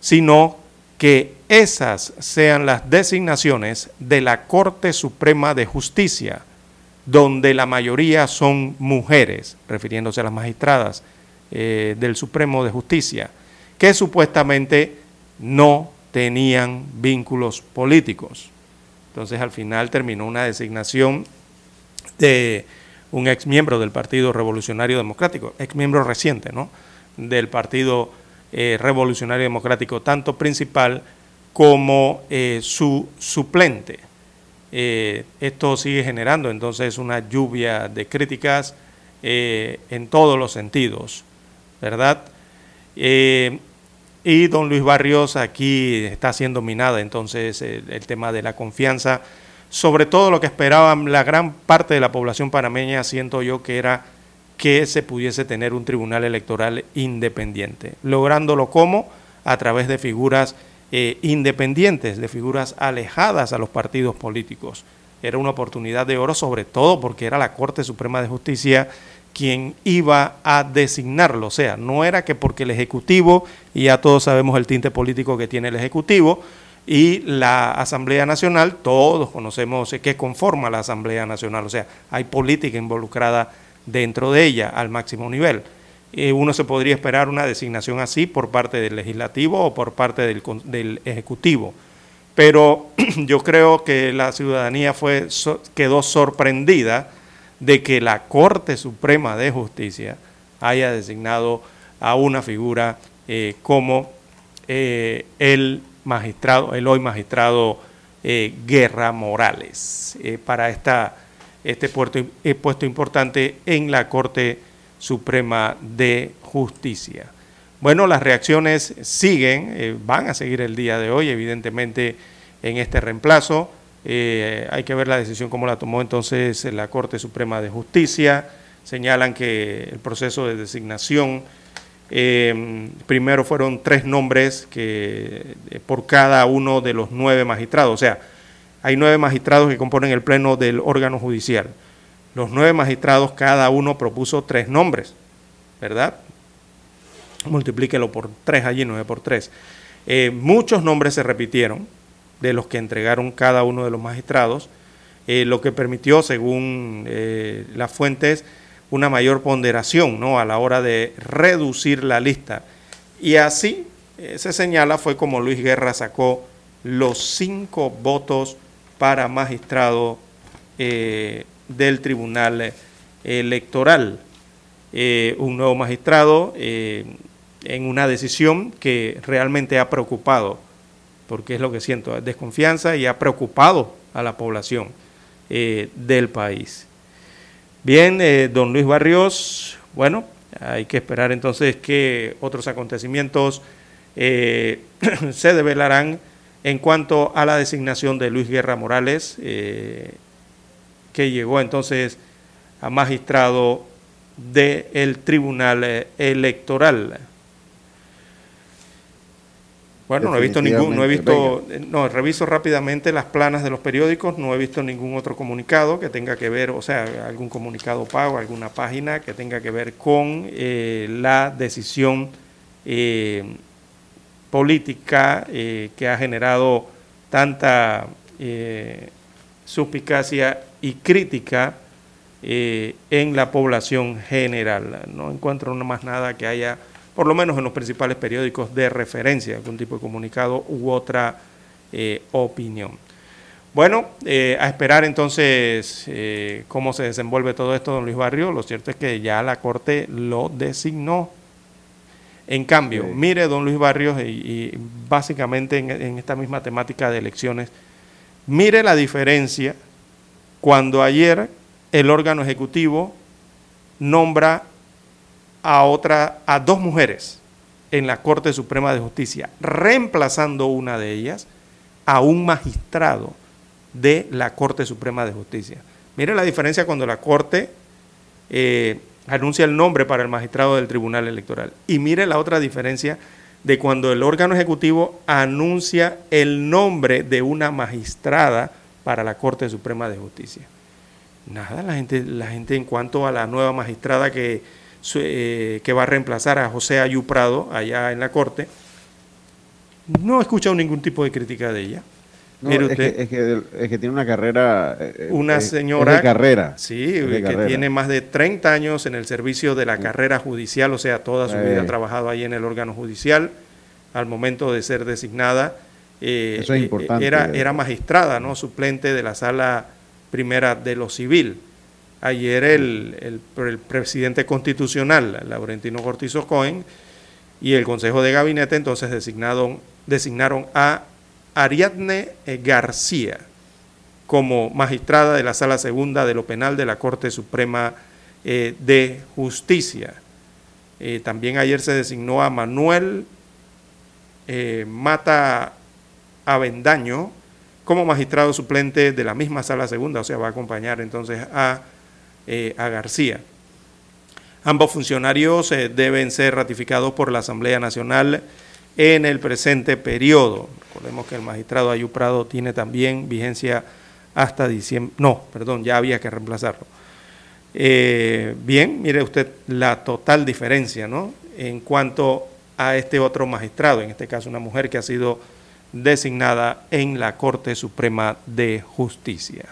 [SPEAKER 1] sino que esas sean las designaciones de la Corte Suprema de Justicia, donde la mayoría son mujeres, refiriéndose a las magistradas eh, del Supremo de Justicia, que supuestamente no tenían vínculos políticos. Entonces al final terminó una designación de un ex miembro del Partido Revolucionario Democrático, ex miembro reciente, ¿no? Del Partido eh, Revolucionario Democrático, tanto principal como eh, su suplente. Eh, esto sigue generando entonces una lluvia de críticas en todos los sentidos, ¿verdad? y don Luis Barrios aquí está siendo minada entonces el tema de la confianza sobre todo lo que esperaban la gran parte de la población panameña, siento yo que era que se pudiese tener un tribunal electoral independiente, lográndolo como a través de figuras eh, independientes, de figuras alejadas a los partidos políticos. Era una oportunidad de oro, sobre todo porque era la Corte Suprema de Justicia quien iba a designarlo. O sea, no era que porque el Ejecutivo, y ya todos sabemos el tinte político que tiene el Ejecutivo, y la Asamblea Nacional, todos conocemos qué conforma la Asamblea Nacional, o sea, hay política involucrada dentro de ella al máximo nivel. Eh, uno se podría esperar una designación así por parte del legislativo o por parte del, ejecutivo, pero [clears throat] yo creo que la ciudadanía fue, quedó sorprendida de que la Corte Suprema de Justicia haya designado a una figura eh, como eh, el magistrado, el hoy magistrado Guerra Morales, para esta, este eh, puesto importante en la Corte Suprema de Justicia. Bueno, las reacciones siguen, van a seguir el día de hoy, evidentemente, en este reemplazo. hay que ver la decisión como la tomó entonces la Corte Suprema de Justicia. Señalan que el proceso de designación eh, primero fueron tres nombres que, eh, por cada uno de los nueve magistrados. O sea, hay nueve magistrados que componen el pleno del órgano judicial. Los nueve magistrados, cada uno propuso tres nombres, ¿verdad? Multiplíquelo por tres allí, nueve por tres. Eh, muchos nombres se repitieron de los que entregaron cada uno de los magistrados, lo que permitió, según las fuentes, una mayor ponderación ¿no? a la hora de reducir la lista. Y así eh, se señala fue como Luis Guerra sacó los cinco votos para magistrado eh, del Tribunal Electoral. Eh, un nuevo magistrado en una decisión que realmente ha preocupado, porque es lo que siento, desconfianza y ha preocupado a la población del país. Bien, eh, don Luis Barrios, bueno, hay que esperar entonces que otros acontecimientos eh, [clears throat] se develarán en cuanto a la designación de Luis Guerra Morales, eh, que llegó entonces a magistrado del Tribunal Electoral. Bueno, no he visto ningún, no he visto, no, reviso rápidamente las planas de los periódicos, no he visto ningún otro comunicado que tenga que ver, o sea, algún comunicado pago, alguna página que tenga que ver con eh, la decisión eh, política eh, que ha generado tanta suspicacia y crítica en la población general. No encuentro más nada que haya por lo menos en los principales periódicos de referencia, algún tipo de comunicado u otra eh, opinión. Bueno, eh, a esperar entonces eh, cómo se desenvuelve todo esto, don Luis Barrio. Lo cierto es que ya la Corte lo designó. En cambio, mire, don Luis Barrios, y, básicamente en, en, esta misma temática de elecciones, mire la diferencia cuando ayer el órgano ejecutivo nombra a otra, a dos mujeres en la Corte Suprema de Justicia, reemplazando una de ellas a un magistrado de la Corte Suprema de Justicia. Mire la diferencia cuando la Corte eh, anuncia el nombre para el magistrado del Tribunal Electoral. Y mire la otra diferencia de cuando el órgano ejecutivo anuncia el nombre de una magistrada para la Corte Suprema de Justicia. Nada, la gente, la gente en cuanto a la nueva magistrada que eh, que va a reemplazar a José Ayú Prado allá en la Corte, no he escuchado ningún tipo de crítica de ella.
[SPEAKER 5] es, que, tiene una carrera.
[SPEAKER 1] Eh, una señora.
[SPEAKER 5] de carrera.
[SPEAKER 1] Sí, que tiene más de 30 años en el servicio de la carrera judicial, o sea, toda su vida ha trabajado ahí en el órgano judicial. Al momento de ser designada, eh,
[SPEAKER 5] Eso es
[SPEAKER 1] eh,
[SPEAKER 5] importante.
[SPEAKER 1] era, era magistrada, ¿no? Suplente de la sala primera de lo civil. Ayer el, el, el presidente constitucional, Laurentino Cortizo Cohen, y el Consejo de Gabinete entonces designaron, designaron a Ariadne García como magistrada de la Sala Segunda de lo Penal de la Corte Suprema eh, de Justicia. Eh, también ayer se designó a Manuel eh, Mata Avendaño como magistrado suplente de la misma Sala Segunda, o sea, va a acompañar entonces a, eh, a García. Ambos funcionarios eh, deben ser ratificados por la Asamblea Nacional en el presente periodo. Recordemos que el magistrado Ayú Prado tiene también vigencia hasta diciembre. No, perdón, ya había que reemplazarlo. Eh, bien, mire usted la total diferencia, ¿no? En cuanto a este otro magistrado, en este caso una mujer que ha sido designada en la Corte Suprema de Justicia.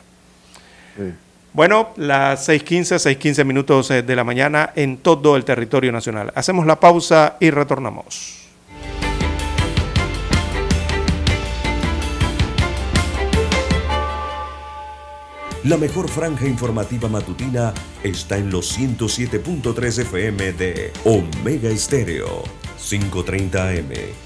[SPEAKER 5] Sí.
[SPEAKER 1] Bueno, las 6.15, 6.15 minutos eh, de la mañana en todo el territorio nacional. Hacemos la pausa y retornamos.
[SPEAKER 4] La mejor franja informativa matutina está en los 107.3 FM de Omega Estéreo. 5.30 AM.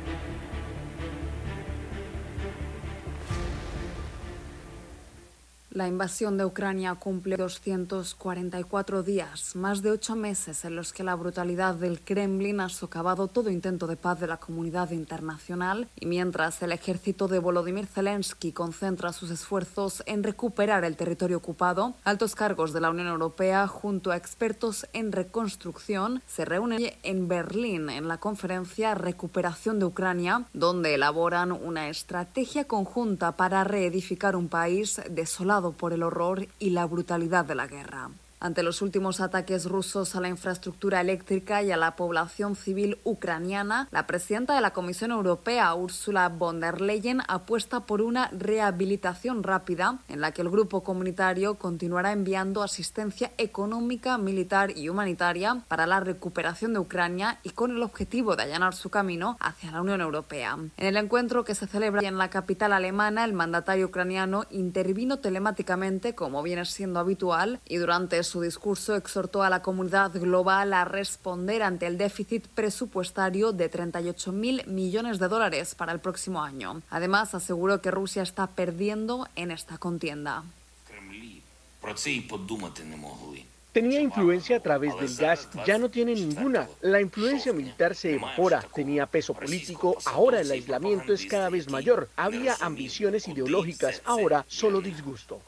[SPEAKER 8] La invasión de Ucrania cumple 244 días, más de ocho meses en los que la brutalidad del Kremlin ha socavado todo intento de paz de la comunidad internacional. Y mientras el ejército de Volodymyr Zelensky concentra sus esfuerzos en recuperar el territorio ocupado, altos cargos de la Unión Europea junto a expertos en reconstrucción se reúnen en Berlín en la conferencia Recuperación de Ucrania, donde elaboran una estrategia conjunta para reedificar un país desolado por el horror y la brutalidad de la guerra. Ante los últimos ataques rusos a la infraestructura eléctrica y a la población civil ucraniana, la presidenta de la Comisión Europea, Ursula von der Leyen, apuesta por una rehabilitación rápida en la que el grupo comunitario continuará enviando asistencia económica, militar y humanitaria para la recuperación de Ucrania y con el objetivo de allanar su camino hacia la Unión Europea. En el encuentro que se celebra en la capital alemana, el mandatario ucraniano intervino telemáticamente, como viene siendo habitual, y durante su discurso exhortó a la comunidad global a responder ante el déficit presupuestario de 38 mil millones de dólares para el próximo año. Además, aseguró que Rusia está perdiendo en esta contienda.
[SPEAKER 9] Tenía influencia a través del gas, ya no tiene ninguna. La influencia militar se evapora, tenía peso político, ahora el aislamiento es cada vez mayor. Había ambiciones ideológicas, ahora solo disgusto.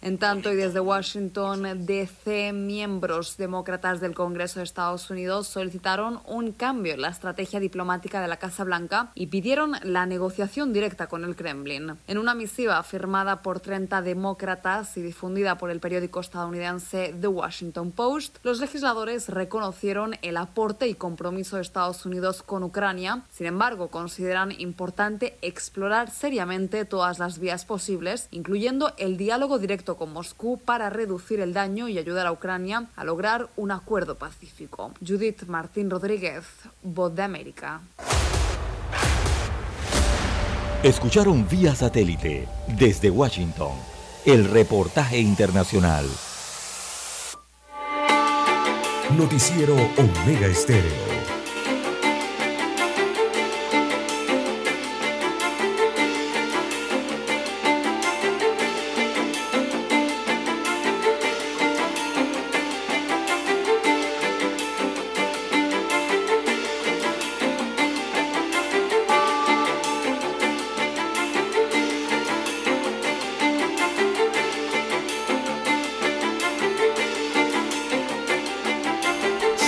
[SPEAKER 8] En tanto, y desde Washington, DC miembros demócratas del Congreso de Estados Unidos solicitaron un cambio en la estrategia diplomática de la Casa Blanca y pidieron la negociación directa con el Kremlin. En una misiva firmada por 30 demócratas y difundida por el periódico estadounidense The Washington Post, los legisladores reconocieron el aporte y compromiso de Estados Unidos con Ucrania. Sin embargo, consideran importante explorar seriamente todas las vías posibles, incluyendo el diálogo directo con Moscú para reducir el daño y ayudar a Ucrania a lograr un acuerdo pacífico. Judith Martín Rodríguez, Voz de América.
[SPEAKER 2] Escucharon vía satélite desde Washington el reportaje internacional.
[SPEAKER 4] Noticiero Omega Estéreo.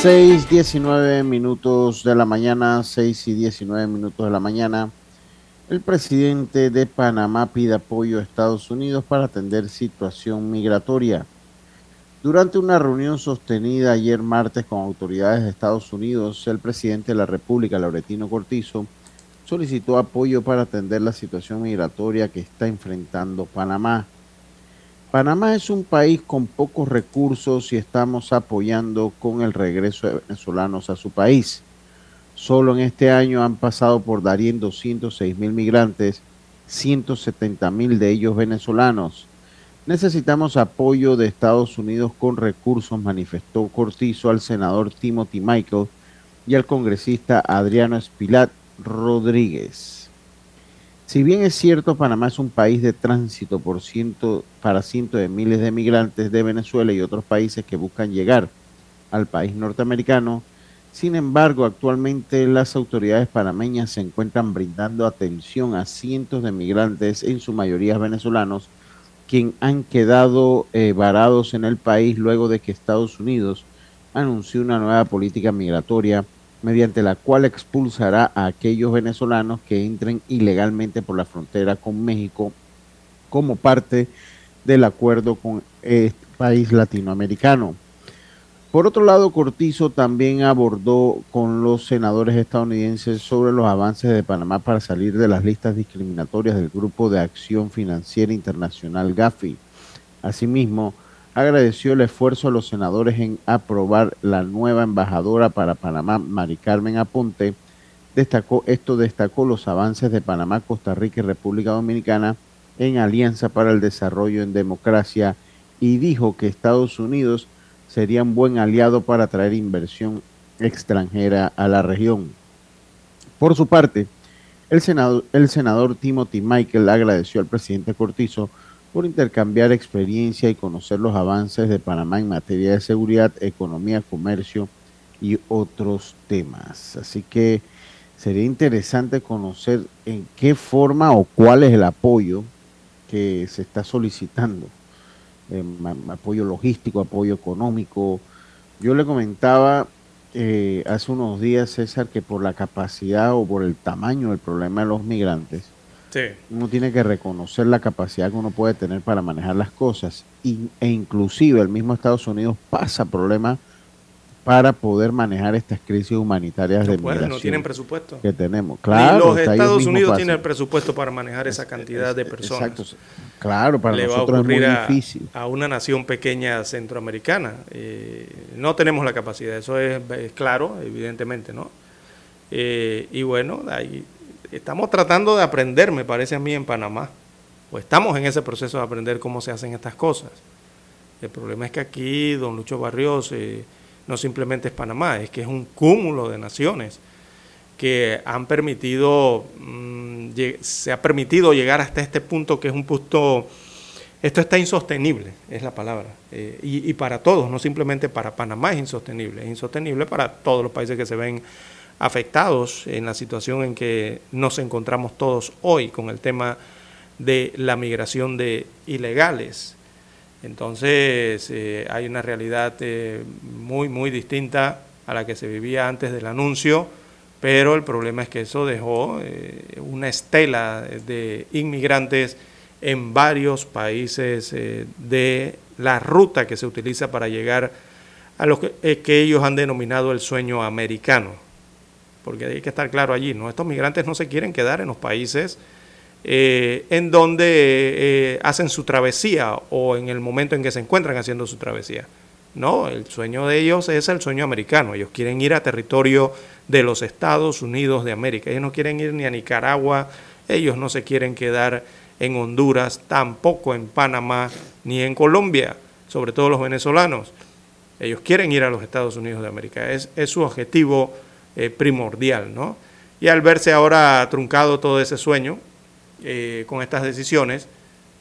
[SPEAKER 5] 6, 19 minutos de la mañana, 6 y 19 minutos de la mañana. El presidente de Panamá pide apoyo a Estados Unidos para atender situación migratoria. Durante una reunión sostenida ayer martes con autoridades de Estados Unidos, el presidente de la República, Lauretino Cortizo, solicitó apoyo para atender la situación migratoria que está enfrentando Panamá. Panamá es un país con pocos recursos y estamos apoyando con el regreso de venezolanos a su país. Solo en este año han pasado por Darien 206 mil migrantes, 170 mil de ellos venezolanos. Necesitamos apoyo de Estados Unidos con recursos, manifestó Cortizo al senador Timothy Michael y al congresista Adriano Espilat Rodríguez. Si bien es cierto, Panamá es un país de tránsito por ciento, para cientos de miles de migrantes de Venezuela y otros países que buscan llegar al país norteamericano, sin embargo, actualmente las autoridades panameñas se encuentran brindando atención a cientos de migrantes, en su mayoría venezolanos, quienes han quedado eh, varados en el país luego de que Estados Unidos anunció una nueva política migratoria mediante la cual expulsará a aquellos venezolanos que entren ilegalmente por la frontera con México como parte del acuerdo con este país latinoamericano. Por otro lado, Cortizo también abordó con los senadores estadounidenses sobre los avances de Panamá para salir de las listas discriminatorias del Grupo de Acción Financiera Internacional GAFI. Asimismo, agradeció el esfuerzo de los senadores en aprobar la nueva embajadora para Panamá, Mari Carmen Aponte. Destacó, esto destacó los avances de Panamá, Costa Rica y República Dominicana en Alianza para el Desarrollo en Democracia y dijo que Estados Unidos sería un buen aliado para atraer inversión extranjera a la región. Por su parte, el el senador Timothy Michael agradeció al presidente Cortizo por intercambiar experiencia y conocer los avances de Panamá en materia de seguridad, economía, comercio y otros temas. Así que sería interesante conocer en qué forma o cuál es el apoyo que se está solicitando. Eh, apoyo logístico, apoyo económico. Yo le comentaba eh, hace unos días, César, que por la capacidad o por el tamaño del problema de los migrantes, uno tiene que reconocer la capacidad que uno puede tener para manejar las cosas e inclusive el mismo Estados Unidos pasa problemas para poder manejar estas crisis humanitarias de migración
[SPEAKER 1] no tienen presupuesto
[SPEAKER 5] que tenemos. Claro,
[SPEAKER 1] los Estados Unidos tienen el presupuesto para manejar esa cantidad de personas. Exacto.
[SPEAKER 5] Claro, para nosotros es muy difícil.
[SPEAKER 1] A, una nación pequeña centroamericana. Eh, no tenemos la capacidad, eso es, claro, evidentemente, ¿no? Eh, y bueno, ahí estamos tratando de aprender, me parece a mí, en Panamá. O estamos en ese proceso de aprender cómo se hacen estas cosas. El problema es que aquí, don Lucho Barrios, eh, no simplemente es Panamá, es que es un cúmulo de naciones que han permitido, mm, se ha permitido llegar hasta este punto que es un punto, esto está insostenible, es la palabra, eh, y, y, para todos, no simplemente para Panamá es insostenible, es insostenible para todos los países que se ven afectados en la situación en que nos encontramos todos hoy con el tema de la migración de ilegales. Entonces eh, hay una realidad eh, muy, muy distinta a la que se vivía antes del anuncio, pero el problema es que eso dejó eh, una estela de inmigrantes en varios países de la ruta que se utiliza para llegar a lo que ellos han denominado el sueño americano porque hay que estar claro allí, ¿no? Estos migrantes no se quieren quedar en los países eh, en donde eh, hacen su travesía o en el momento en que se encuentran haciendo su travesía. No, el sueño de ellos es el sueño americano. Ellos quieren ir a territorio de los Estados Unidos de América. Ellos no quieren ir ni a Nicaragua, ellos no se quieren quedar en Honduras, tampoco en Panamá, ni en Colombia, sobre todo los venezolanos. Ellos quieren ir a los Estados Unidos de América. Es, es su objetivo eh, primordial, ¿no? Y al verse ahora truncado todo ese sueño eh, con estas decisiones,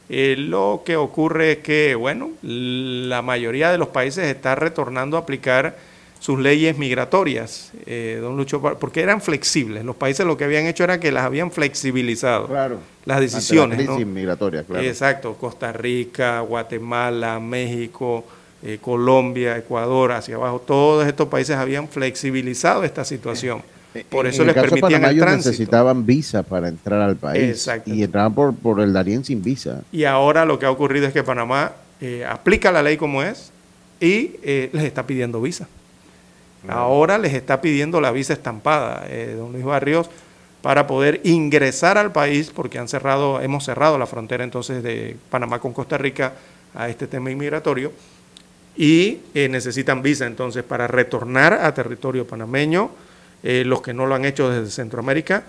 [SPEAKER 1] eh, lo que ocurre es que, bueno, la mayoría de los países está retornando a aplicar sus leyes migratorias, don Lucho, porque eran flexibles. Los países lo que habían hecho era que las habían flexibilizado.
[SPEAKER 5] Claro.
[SPEAKER 1] Las decisiones.
[SPEAKER 5] La crisis migratoria, claro.
[SPEAKER 1] Exacto. Costa Rica, Guatemala, México, eh, Colombia, Ecuador, hacia abajo, todos estos países habían flexibilizado esta situación. Por eso les permitían el tránsito.
[SPEAKER 5] necesitaban visa para entrar al país y entraban por, por el Darién sin visa.
[SPEAKER 1] Y ahora lo que ha ocurrido es que Panamá aplica la ley como es y les está pidiendo visa. Ahora les está pidiendo la visa estampada, don Luis Barrios, para poder ingresar al país, porque han cerrado, hemos cerrado la frontera entonces de Panamá con Costa Rica a este tema inmigratorio, y eh, necesitan visa entonces para retornar a territorio panameño, eh, los que no lo han hecho desde Centroamérica,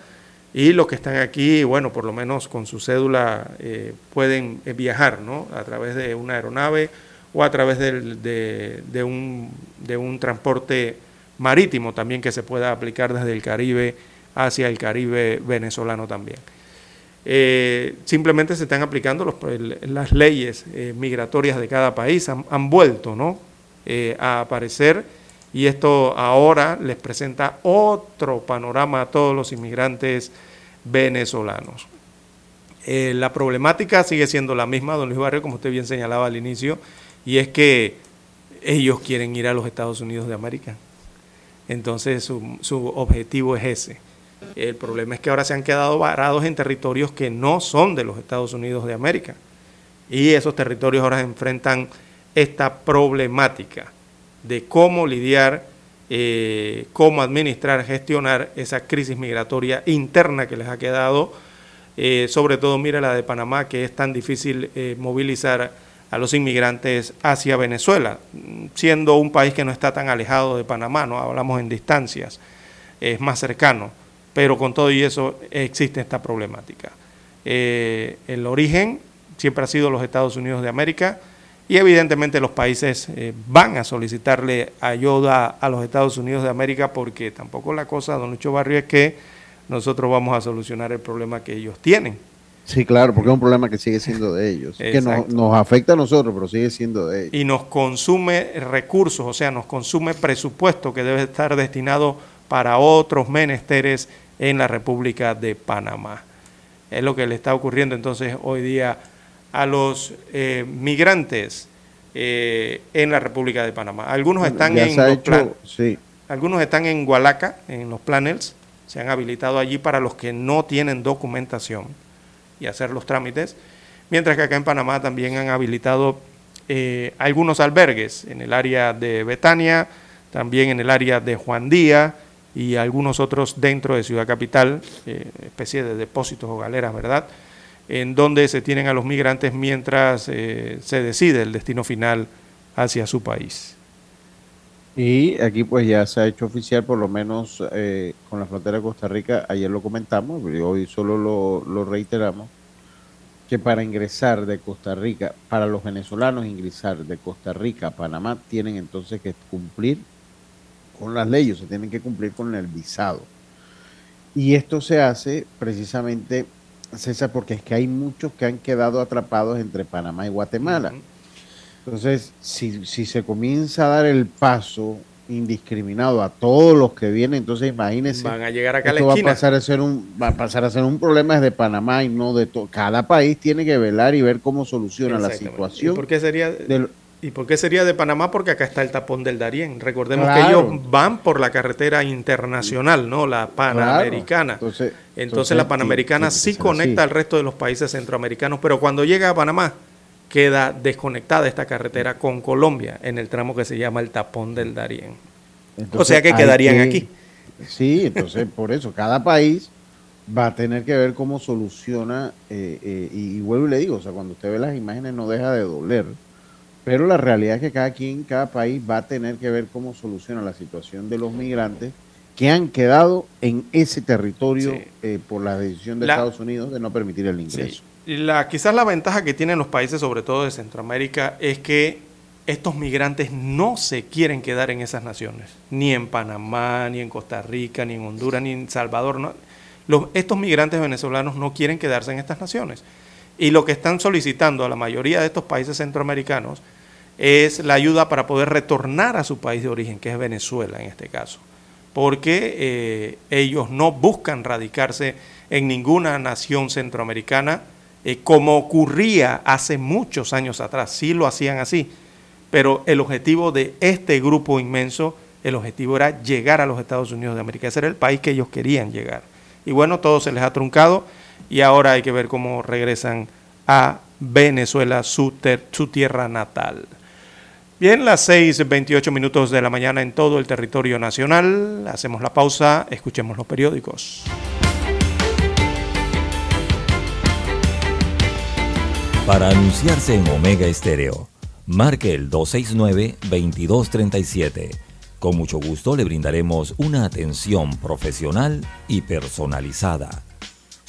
[SPEAKER 1] y los que están aquí, bueno, por lo menos con su cédula eh, pueden viajar, ¿no? A través de una aeronave o a través de, de, un, de un transporte marítimo también que se pueda aplicar desde el Caribe hacia el Caribe venezolano también. Eh, simplemente se están aplicando los, las leyes eh, migratorias de cada país, han, vuelto ¿no? Eh, a aparecer y esto ahora les presenta otro panorama a todos los inmigrantes venezolanos. la problemática sigue siendo la misma, don Luis Barrio, como usted bien señalaba al inicio, y es que ellos quieren ir a los Estados Unidos de América. Entonces su, su objetivo es ese el problema es que ahora se han quedado varados en territorios que no son de los Estados Unidos de América. Y esos territorios ahora enfrentan esta problemática de cómo lidiar, eh, cómo administrar, gestionar esa crisis migratoria interna que les ha quedado, eh, sobre todo, mira la de Panamá, que es tan difícil eh, movilizar a los inmigrantes hacia Venezuela, siendo un país que no está tan alejado de Panamá, no hablamos en distancias, es más cercano pero con todo y eso existe esta problemática. Eh, el origen siempre ha sido los Estados Unidos de América y evidentemente los países eh, van a solicitarle ayuda a los Estados Unidos de América porque tampoco la cosa, don Lucho Barrio, es que nosotros vamos a solucionar el problema que ellos tienen.
[SPEAKER 5] Sí, claro, porque es un problema que sigue siendo de ellos, que nos, nos, afecta a nosotros, pero sigue siendo de ellos.
[SPEAKER 1] Y nos consume recursos, o sea, nos consume presupuesto que debe estar destinado para otros menesteres en la República de Panamá. Es lo que le está ocurriendo entonces hoy día a los eh, migrantes eh, en la República de Panamá. Algunos están en algunos están en Gualaca, en los planels, se han habilitado allí para los que no tienen documentación y hacer los trámites, mientras que acá en Panamá también han habilitado eh, algunos albergues en el área de Betania, también en el área de Juan Díaz, y algunos otros dentro de Ciudad Capital, eh, especie de depósitos o galeras, ¿verdad? En donde se tienen a los migrantes mientras eh, se decide el destino final hacia su país.
[SPEAKER 5] Y aquí pues ya se ha hecho oficial, por lo menos eh, con la frontera de Costa Rica, ayer lo comentamos, hoy solo lo, lo reiteramos, que para ingresar de Costa Rica, para los venezolanos ingresar de Costa Rica a Panamá, tienen entonces que cumplir con las leyes, se tienen que cumplir con el visado. Y esto se hace precisamente, César, porque es que hay muchos que han quedado atrapados entre Panamá y Guatemala. Entonces, si, si se comienza a dar el paso indiscriminado a todos los que vienen, entonces imagínense.
[SPEAKER 1] Van a llegar acá
[SPEAKER 5] a la Va a, pasar a ser un, va a pasar a ser un problema de Panamá y no de todo. Cada país tiene que velar y ver cómo soluciona la situación. ¿Y
[SPEAKER 1] por qué sería? ¿Y por qué sería de Panamá? Porque acá está el tapón del Darién. Recordemos que ellos van por la carretera internacional, ¿no? La panamericana. Entonces, la panamericana sí, conecta al resto de los países centroamericanos, pero cuando llega a Panamá queda desconectada esta carretera con Colombia en el tramo que se llama el tapón del Darién. o sea que quedarían aquí.
[SPEAKER 5] Sí, entonces [laughs] por eso cada país va a tener que ver cómo soluciona, eh, eh, y, y vuelvo y le digo, o sea, cuando usted ve las imágenes no deja de doler pero la realidad es que cada quien, cada país va a tener que ver cómo soluciona la situación de los migrantes que han quedado en ese territorio eh, por la decisión de Estados Unidos de no permitir el ingreso.
[SPEAKER 1] La, quizás la ventaja que tienen los países, sobre todo de Centroamérica, es que estos migrantes no se quieren quedar en esas naciones, ni en Panamá, ni en Costa Rica, ni en Honduras, ni en Salvador. Los, estos migrantes venezolanos no quieren quedarse en estas naciones. Y lo que están solicitando a la mayoría de estos países centroamericanos es la ayuda para poder retornar a su país de origen, que es Venezuela en este caso, porque eh, ellos no buscan radicarse en ninguna nación centroamericana, eh, como ocurría hace muchos años atrás, sí lo hacían así, pero el objetivo de este grupo inmenso, el objetivo era llegar a los Estados Unidos de América. Ese era el país que ellos querían llegar. Y bueno, todo se les ha truncado y ahora hay que ver cómo regresan a Venezuela, su, tierra natal. Bien, las 6.28 minutos de la mañana en todo el territorio nacional. Hacemos la pausa, escuchemos los periódicos.
[SPEAKER 2] Para anunciarse en Omega Estéreo, marque el 269-2237. Con mucho gusto le brindaremos una atención profesional y personalizada.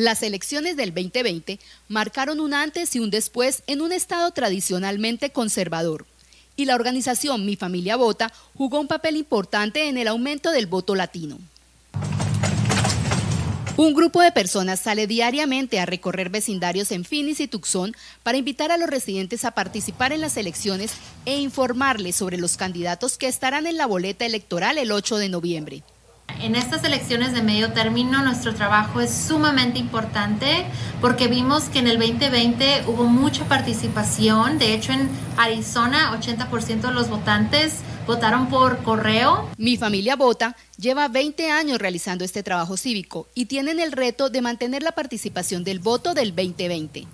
[SPEAKER 10] Las elecciones del 2020 marcaron un antes y un después en un estado tradicionalmente conservador. Y la organización Mi Familia Vota jugó un papel importante en el aumento del voto latino. Un grupo de personas sale diariamente a recorrer vecindarios en Finis y Tucson para invitar a los residentes a participar en las elecciones e informarles sobre los candidatos que estarán en la boleta electoral el 8 de noviembre.
[SPEAKER 11] En estas elecciones de medio término nuestro trabajo es sumamente importante porque vimos que en el 2020 hubo mucha participación. De hecho, en Arizona 80% de los votantes votaron por correo.
[SPEAKER 10] Mi familia vota lleva 20 años realizando este trabajo cívico y tienen el reto de mantener la participación del voto del 2020.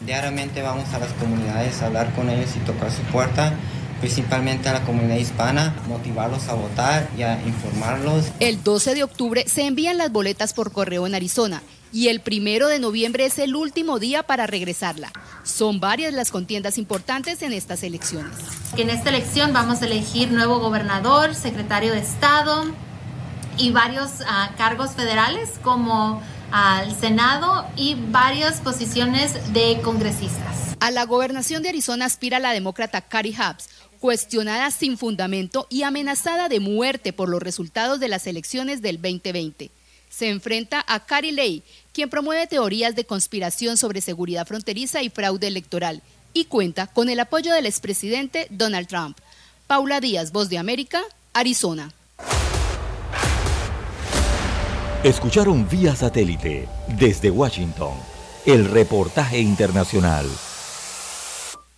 [SPEAKER 12] Diariamente vamos a las comunidades a hablar con ellos y tocar su puerta principalmente a la comunidad hispana, motivarlos a votar y a informarlos.
[SPEAKER 10] El 12 de octubre se envían las boletas por correo en Arizona y el primero de noviembre es el último día para regresarla. Son varias las contiendas importantes en estas elecciones.
[SPEAKER 11] En esta elección vamos a elegir nuevo gobernador, secretario de Estado y varios uh, cargos federales como al Senado y varias posiciones de congresistas.
[SPEAKER 10] A la gobernación de Arizona aspira la demócrata Carrie Hobbs, cuestionada sin fundamento y amenazada de muerte por los resultados de las elecciones del 2020. Se enfrenta a Carrie Lay, quien promueve teorías de conspiración sobre seguridad fronteriza y fraude electoral, y cuenta con el apoyo del expresidente Donald Trump. Paula Díaz, Voz de América, Arizona.
[SPEAKER 2] Escucharon vía satélite desde Washington el reportaje internacional.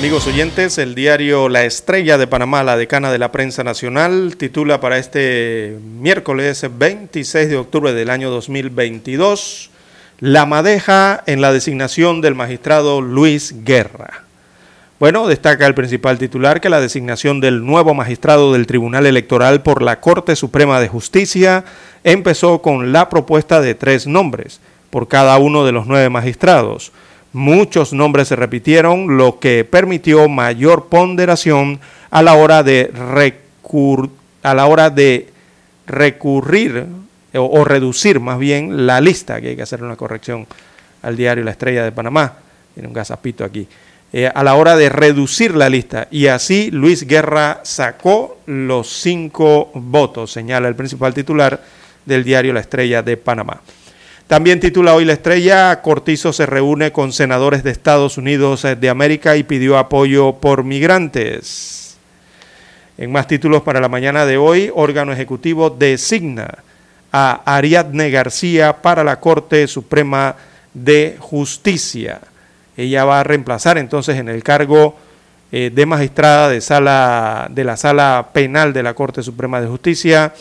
[SPEAKER 1] Amigos oyentes, el diario La Estrella de Panamá, la decana de la prensa nacional, titula para este miércoles 26 de octubre del año 2022 La madeja en la designación del magistrado Luis Guerra. Bueno, destaca el principal titular que la designación del nuevo magistrado del Tribunal Electoral por la Corte Suprema de Justicia empezó con la propuesta de tres nombres por cada uno de los nueve magistrados. Muchos nombres se repitieron, lo que permitió mayor ponderación a la hora de, a la hora de recurrir o, reducir más bien la lista, que hay que hacer una corrección al diario La Estrella de Panamá. Tiene un gasapito aquí. eh, a la hora de reducir la lista. Y así Luis Guerra sacó los cinco votos, señala el principal titular del diario La Estrella de Panamá. También titula hoy La Estrella, Cortizo se reúne con senadores de Estados Unidos de América y pidió apoyo por migrantes. En más títulos para la mañana de hoy, órgano ejecutivo designa a Ariadne García para la Corte Suprema de Justicia. Ella va a reemplazar entonces en el cargo eh, de magistrada de, sala, de la Sala Penal de la Corte Suprema de Justicia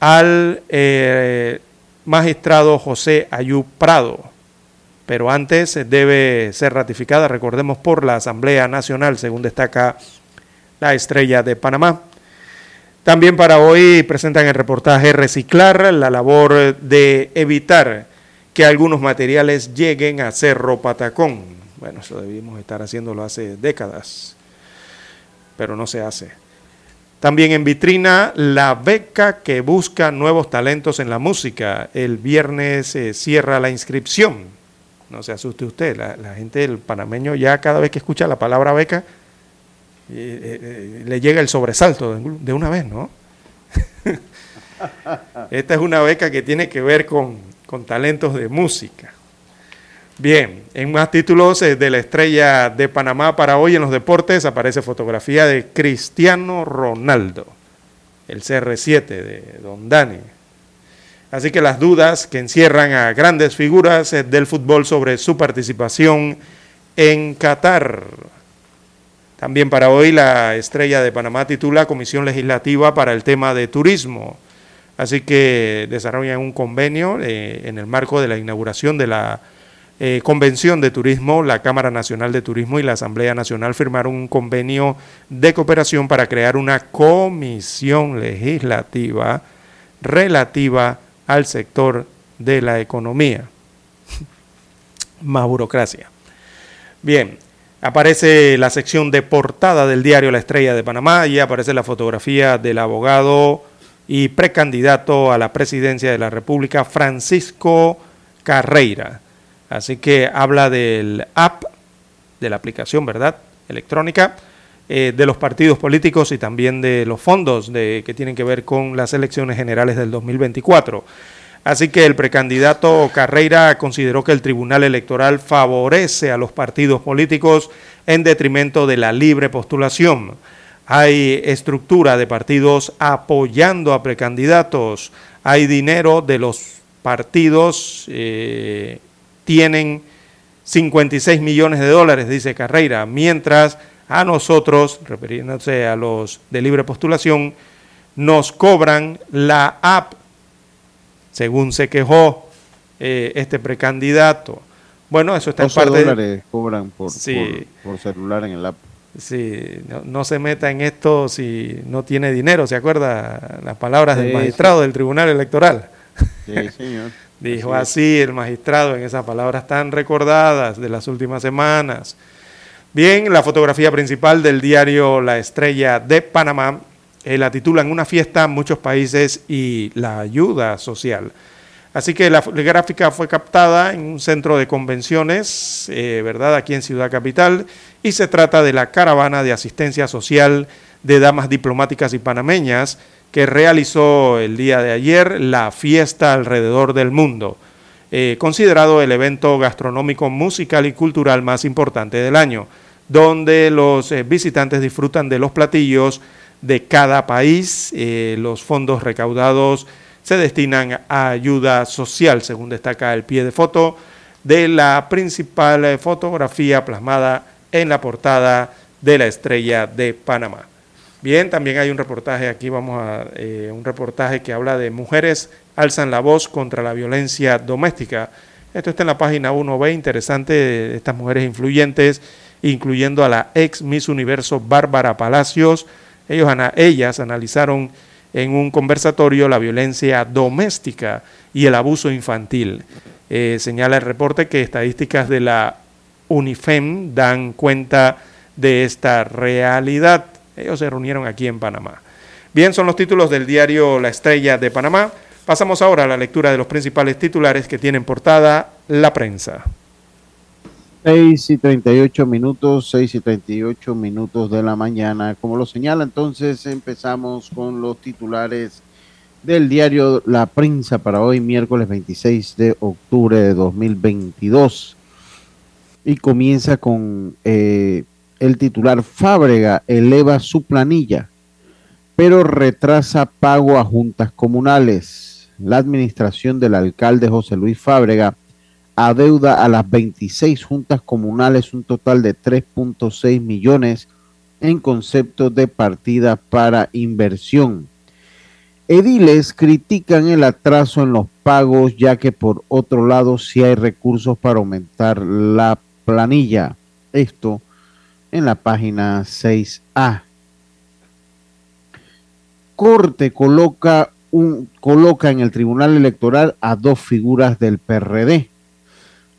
[SPEAKER 1] al eh, magistrado José Ayú Prado. Pero antes debe ser ratificada, recordemos, por la Asamblea Nacional, según destaca la estrella de Panamá. También para hoy presentan el reportaje Reciclar, la labor de evitar que algunos materiales lleguen a Cerro Patacón. Bueno, eso debimos estar haciéndolo hace décadas, pero no se hace. También en vitrina, la beca que busca nuevos talentos en la música. El viernes se cierra la inscripción. No se asuste usted, la, gente del panameño ya cada vez que escucha la palabra beca, eh, eh, eh, le llega el sobresalto de una vez, ¿no? [laughs] Esta es una beca que tiene que ver con, con talentos de música. Bien, en más títulos eh, de la estrella de Panamá para hoy en los deportes aparece fotografía de Cristiano Ronaldo, el CR7 de Don Dani. Así que las dudas que encierran a grandes figuras eh, del fútbol sobre su participación en Qatar. También para hoy la estrella de Panamá titula Comisión Legislativa para el tema de turismo. Así que desarrollan un convenio eh, en el marco de la inauguración de la eh, Convención de Turismo, la Cámara Nacional de Turismo y la Asamblea Nacional firmaron un convenio de cooperación para crear una comisión legislativa relativa al sector de la economía. [laughs] Más burocracia. Bien, aparece la sección de portada del diario La Estrella de Panamá y aparece la fotografía del abogado y precandidato a la presidencia de la República, Francisco Carreira. Así que habla del app, de la aplicación, ¿verdad? Electrónica, eh, de los partidos políticos y también de los fondos de, que tienen que ver con las elecciones generales del 2024. Así que el precandidato Carreira consideró que el Tribunal Electoral favorece a los partidos políticos en detrimento de la libre postulación. Hay estructura de partidos apoyando a precandidatos, hay dinero de los partidos eh, tienen 56 millones de dólares, dice Carreira, mientras a nosotros, refiriéndose a los de libre postulación, nos cobran la app, según se quejó eh, este precandidato. Bueno, eso está en parte...
[SPEAKER 5] dólares cobran por, por, celular en el app.
[SPEAKER 1] Sí, no, se meta en esto si no tiene dinero, ¿se acuerda? Las palabras del magistrado del Tribunal Electoral.
[SPEAKER 5] Sí, señor. [laughs]
[SPEAKER 1] Dijo así el magistrado en esas palabras tan recordadas de las últimas semanas. Bien, la fotografía principal del diario La Estrella de Panamá eh, la titulan Una fiesta, muchos países y la ayuda social. Así que la, gráfica fue captada en un centro de convenciones, eh, ¿verdad?, aquí en Ciudad Capital, y se trata de la caravana de asistencia social de damas diplomáticas y panameñas que realizó el día de ayer la fiesta alrededor del mundo, eh, considerado el evento gastronómico, musical y cultural más importante del año, donde los eh, visitantes disfrutan de los platillos de cada país. Eh, los fondos recaudados se destinan a ayuda social, según destaca el pie de foto de la principal fotografía plasmada en la portada de la estrella de Panamá. Bien, también hay un reportaje aquí, vamos a eh, un reportaje que habla de mujeres alzan la voz contra la violencia doméstica. Esto está en la página 1B, interesante, estas mujeres influyentes, incluyendo a la ex Miss Universo Bárbara Palacios. Ellos, ellas analizaron en un conversatorio la violencia doméstica y el abuso infantil. Eh, señala el reporte que estadísticas de la UNIFEM dan cuenta de esta realidad. Ellos se reunieron aquí en Panamá. Bien, son los títulos del diario La Estrella de Panamá. Pasamos ahora a la lectura de los principales titulares que tienen portada la prensa.
[SPEAKER 5] 6 y 38 minutos, 6 y 38 minutos de la mañana. Como lo señala, entonces empezamos con los titulares del diario La Prensa para hoy, miércoles 26 de octubre de 2022. Y comienza con eh, el titular Fábrega eleva su planilla, pero retrasa pago a juntas comunales. La administración del alcalde José Luis Fábrega adeuda a las 26 juntas comunales un total de 3.6 millones en concepto de partida para inversión. Ediles critican el atraso en los pagos ya que por otro lado sí hay recursos para aumentar la planilla. Esto en la página 6A. Corte coloca, un, coloca en el Tribunal Electoral a dos figuras del PRD.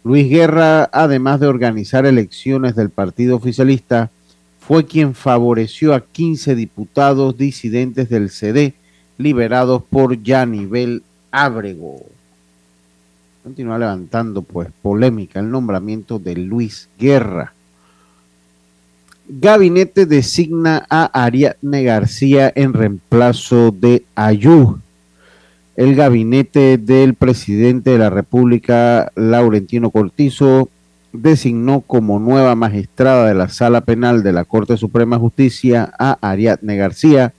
[SPEAKER 5] Luis Guerra, además de organizar elecciones del partido oficialista, fue quien favoreció a 15 diputados disidentes del CD liberados por Yanivel Ábrego. Continúa levantando pues polémica el nombramiento de Luis Guerra. Gabinete designa a Ariadne García en reemplazo de Ayú el gabinete del presidente de la República, Laurentino Cortizo, designó como nueva magistrada de la Sala Penal de la Corte Suprema de Justicia a Ariadne García,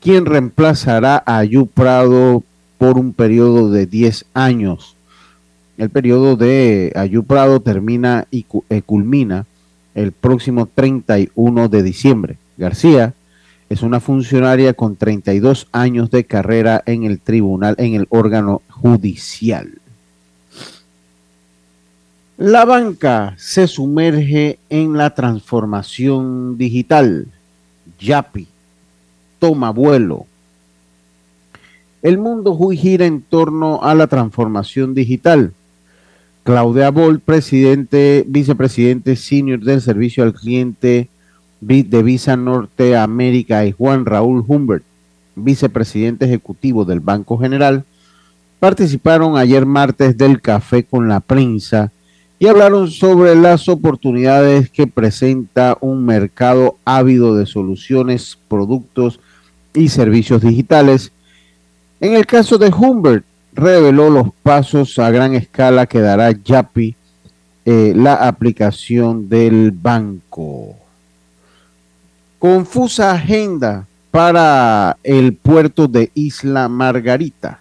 [SPEAKER 5] quien reemplazará a Ayu Prado por un periodo de 10 años. El periodo de Ayu Prado termina y eh, culmina el próximo 31 de diciembre. García es una funcionaria con 32 años de carrera en el tribunal, en el órgano judicial. La banca se sumerge en la transformación digital. Yapi toma vuelo. El mundo gira en torno a la transformación digital. Claudia Boll, presidente, vicepresidente senior del servicio al cliente de Visa Norteamérica y Juan Raúl Humbert, vicepresidente ejecutivo del Banco General, participaron ayer martes del café con la prensa y hablaron sobre las oportunidades que presenta un mercado ávido de soluciones, productos y servicios digitales. En el caso de Humbert, reveló los pasos a gran escala que dará Yapi, eh, la aplicación del banco. Confusa agenda para el puerto de Isla Margarita.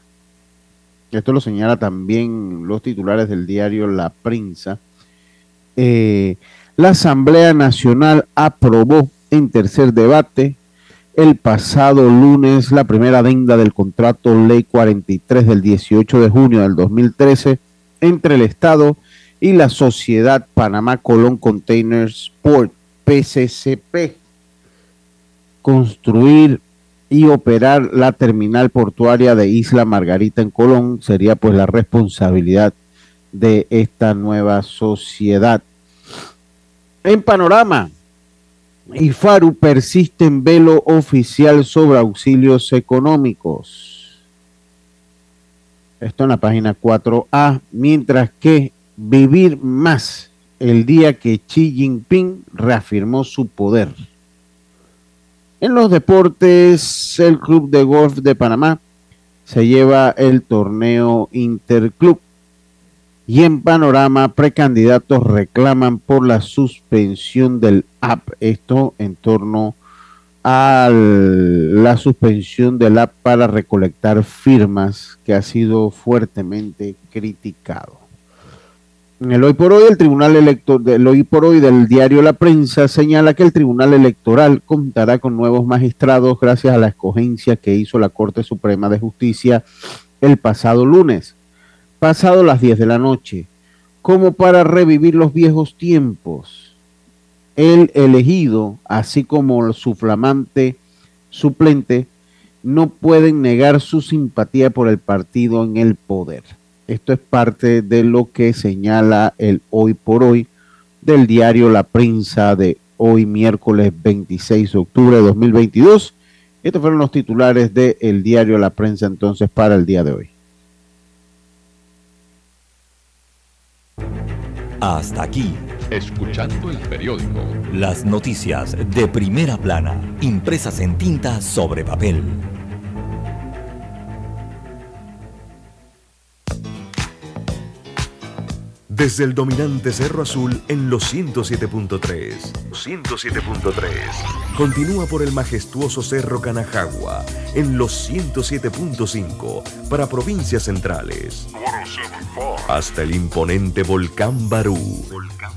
[SPEAKER 5] Esto lo señala también los titulares del diario La Prensa. Eh, la Asamblea Nacional aprobó en tercer debate el pasado lunes la primera adenda del contrato Ley 43 del 18 de junio del 2013 entre el Estado y la Sociedad Panamá Colón Containers Port, PCCP construir y operar la terminal portuaria de Isla Margarita en Colón sería pues la responsabilidad de esta nueva sociedad. En panorama, IFARU persiste en velo oficial sobre auxilios económicos. Esto en la página 4A, mientras que vivir más el día que Xi Jinping reafirmó su poder. En los deportes, el Club de Golf de Panamá se lleva el torneo Interclub. Y en panorama, precandidatos reclaman por la suspensión del Esto en torno a la suspensión del app para recolectar firmas que ha sido fuertemente criticado. En el hoy por hoy, el Tribunal Electoral, hoy por hoy del diario La Prensa señala que el Tribunal Electoral contará con nuevos magistrados gracias a la escogencia que hizo la Corte Suprema de Justicia el pasado lunes, pasado las 10 de la noche, como para revivir los viejos tiempos. El elegido, así como su flamante suplente, no pueden negar su simpatía por el partido en el poder. Esto es parte de lo que señala el hoy por hoy del diario La Prensa de hoy miércoles 26 de octubre de 2022. Estos fueron los titulares del diario La Prensa entonces para el día de hoy.
[SPEAKER 2] Hasta aquí
[SPEAKER 13] Escuchando el periódico.
[SPEAKER 2] Las noticias de primera plana, impresas en tinta sobre papel.
[SPEAKER 4] Desde el dominante Cerro Azul en los 107.3. 107.3. Continúa por el majestuoso Cerro Canajagua en los 107.5 para provincias centrales. Hasta el imponente Volcán Barú. Volcán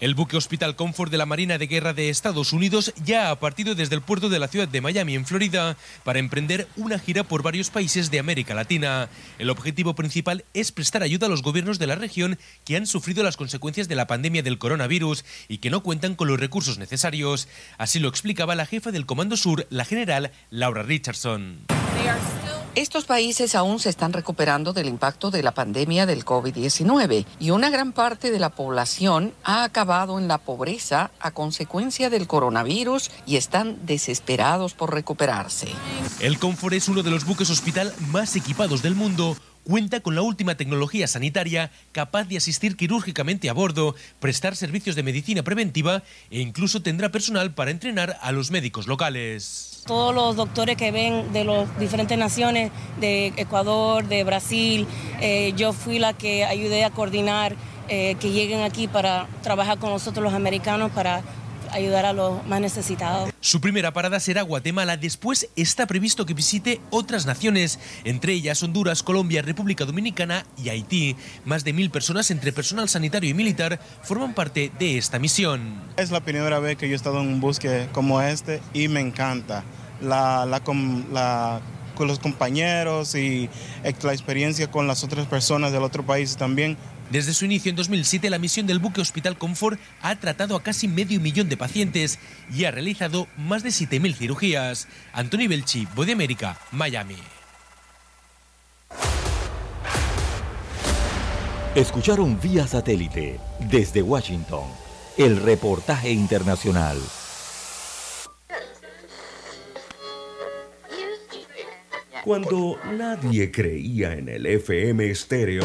[SPEAKER 14] El buque Hospital Comfort de la Marina de Guerra de Estados Unidos ya ha partido desde el puerto de la ciudad de Miami, en Florida, para emprender una gira por varios países de América Latina. El objetivo principal es prestar ayuda a los gobiernos de la región que han sufrido las consecuencias de la pandemia del coronavirus y que no cuentan con los recursos necesarios. Así lo explicaba la jefa del Comando Sur, la general Laura Richardson.
[SPEAKER 15] Estos países aún se están recuperando del impacto de la pandemia del COVID-19 y una gran parte de la población ha acabado en la pobreza a consecuencia del coronavirus y están desesperados por recuperarse.
[SPEAKER 14] El Comfort es uno de los buques hospital más equipados del mundo cuenta con la última tecnología sanitaria capaz de asistir quirúrgicamente a bordo, prestar servicios de medicina preventiva e incluso tendrá personal para entrenar a los médicos locales.
[SPEAKER 16] Todos los doctores que ven de las diferentes naciones, de Ecuador, de Brasil, eh, yo fui la que ayudé a coordinar eh, que lleguen aquí para trabajar con nosotros los americanos para ayudar a los más necesitados.
[SPEAKER 14] Su primera parada será Guatemala, después está previsto que visite otras naciones, entre ellas Honduras, Colombia, República Dominicana y Haití. Más de mil personas entre personal sanitario y militar forman parte de esta misión.
[SPEAKER 17] Es la primera vez que yo he estado en un bosque como este y me encanta. La, la, la con los compañeros y la experiencia con las otras personas del otro país también
[SPEAKER 14] desde su inicio en 2007, la misión del buque Hospital Comfort ha tratado a casi medio millón de pacientes y ha realizado más de 7.000 cirugías. Anthony Belchi, Voz de América, Miami.
[SPEAKER 2] Escucharon vía satélite desde Washington el reportaje internacional.
[SPEAKER 4] Cuando nadie creía en el FM estéreo,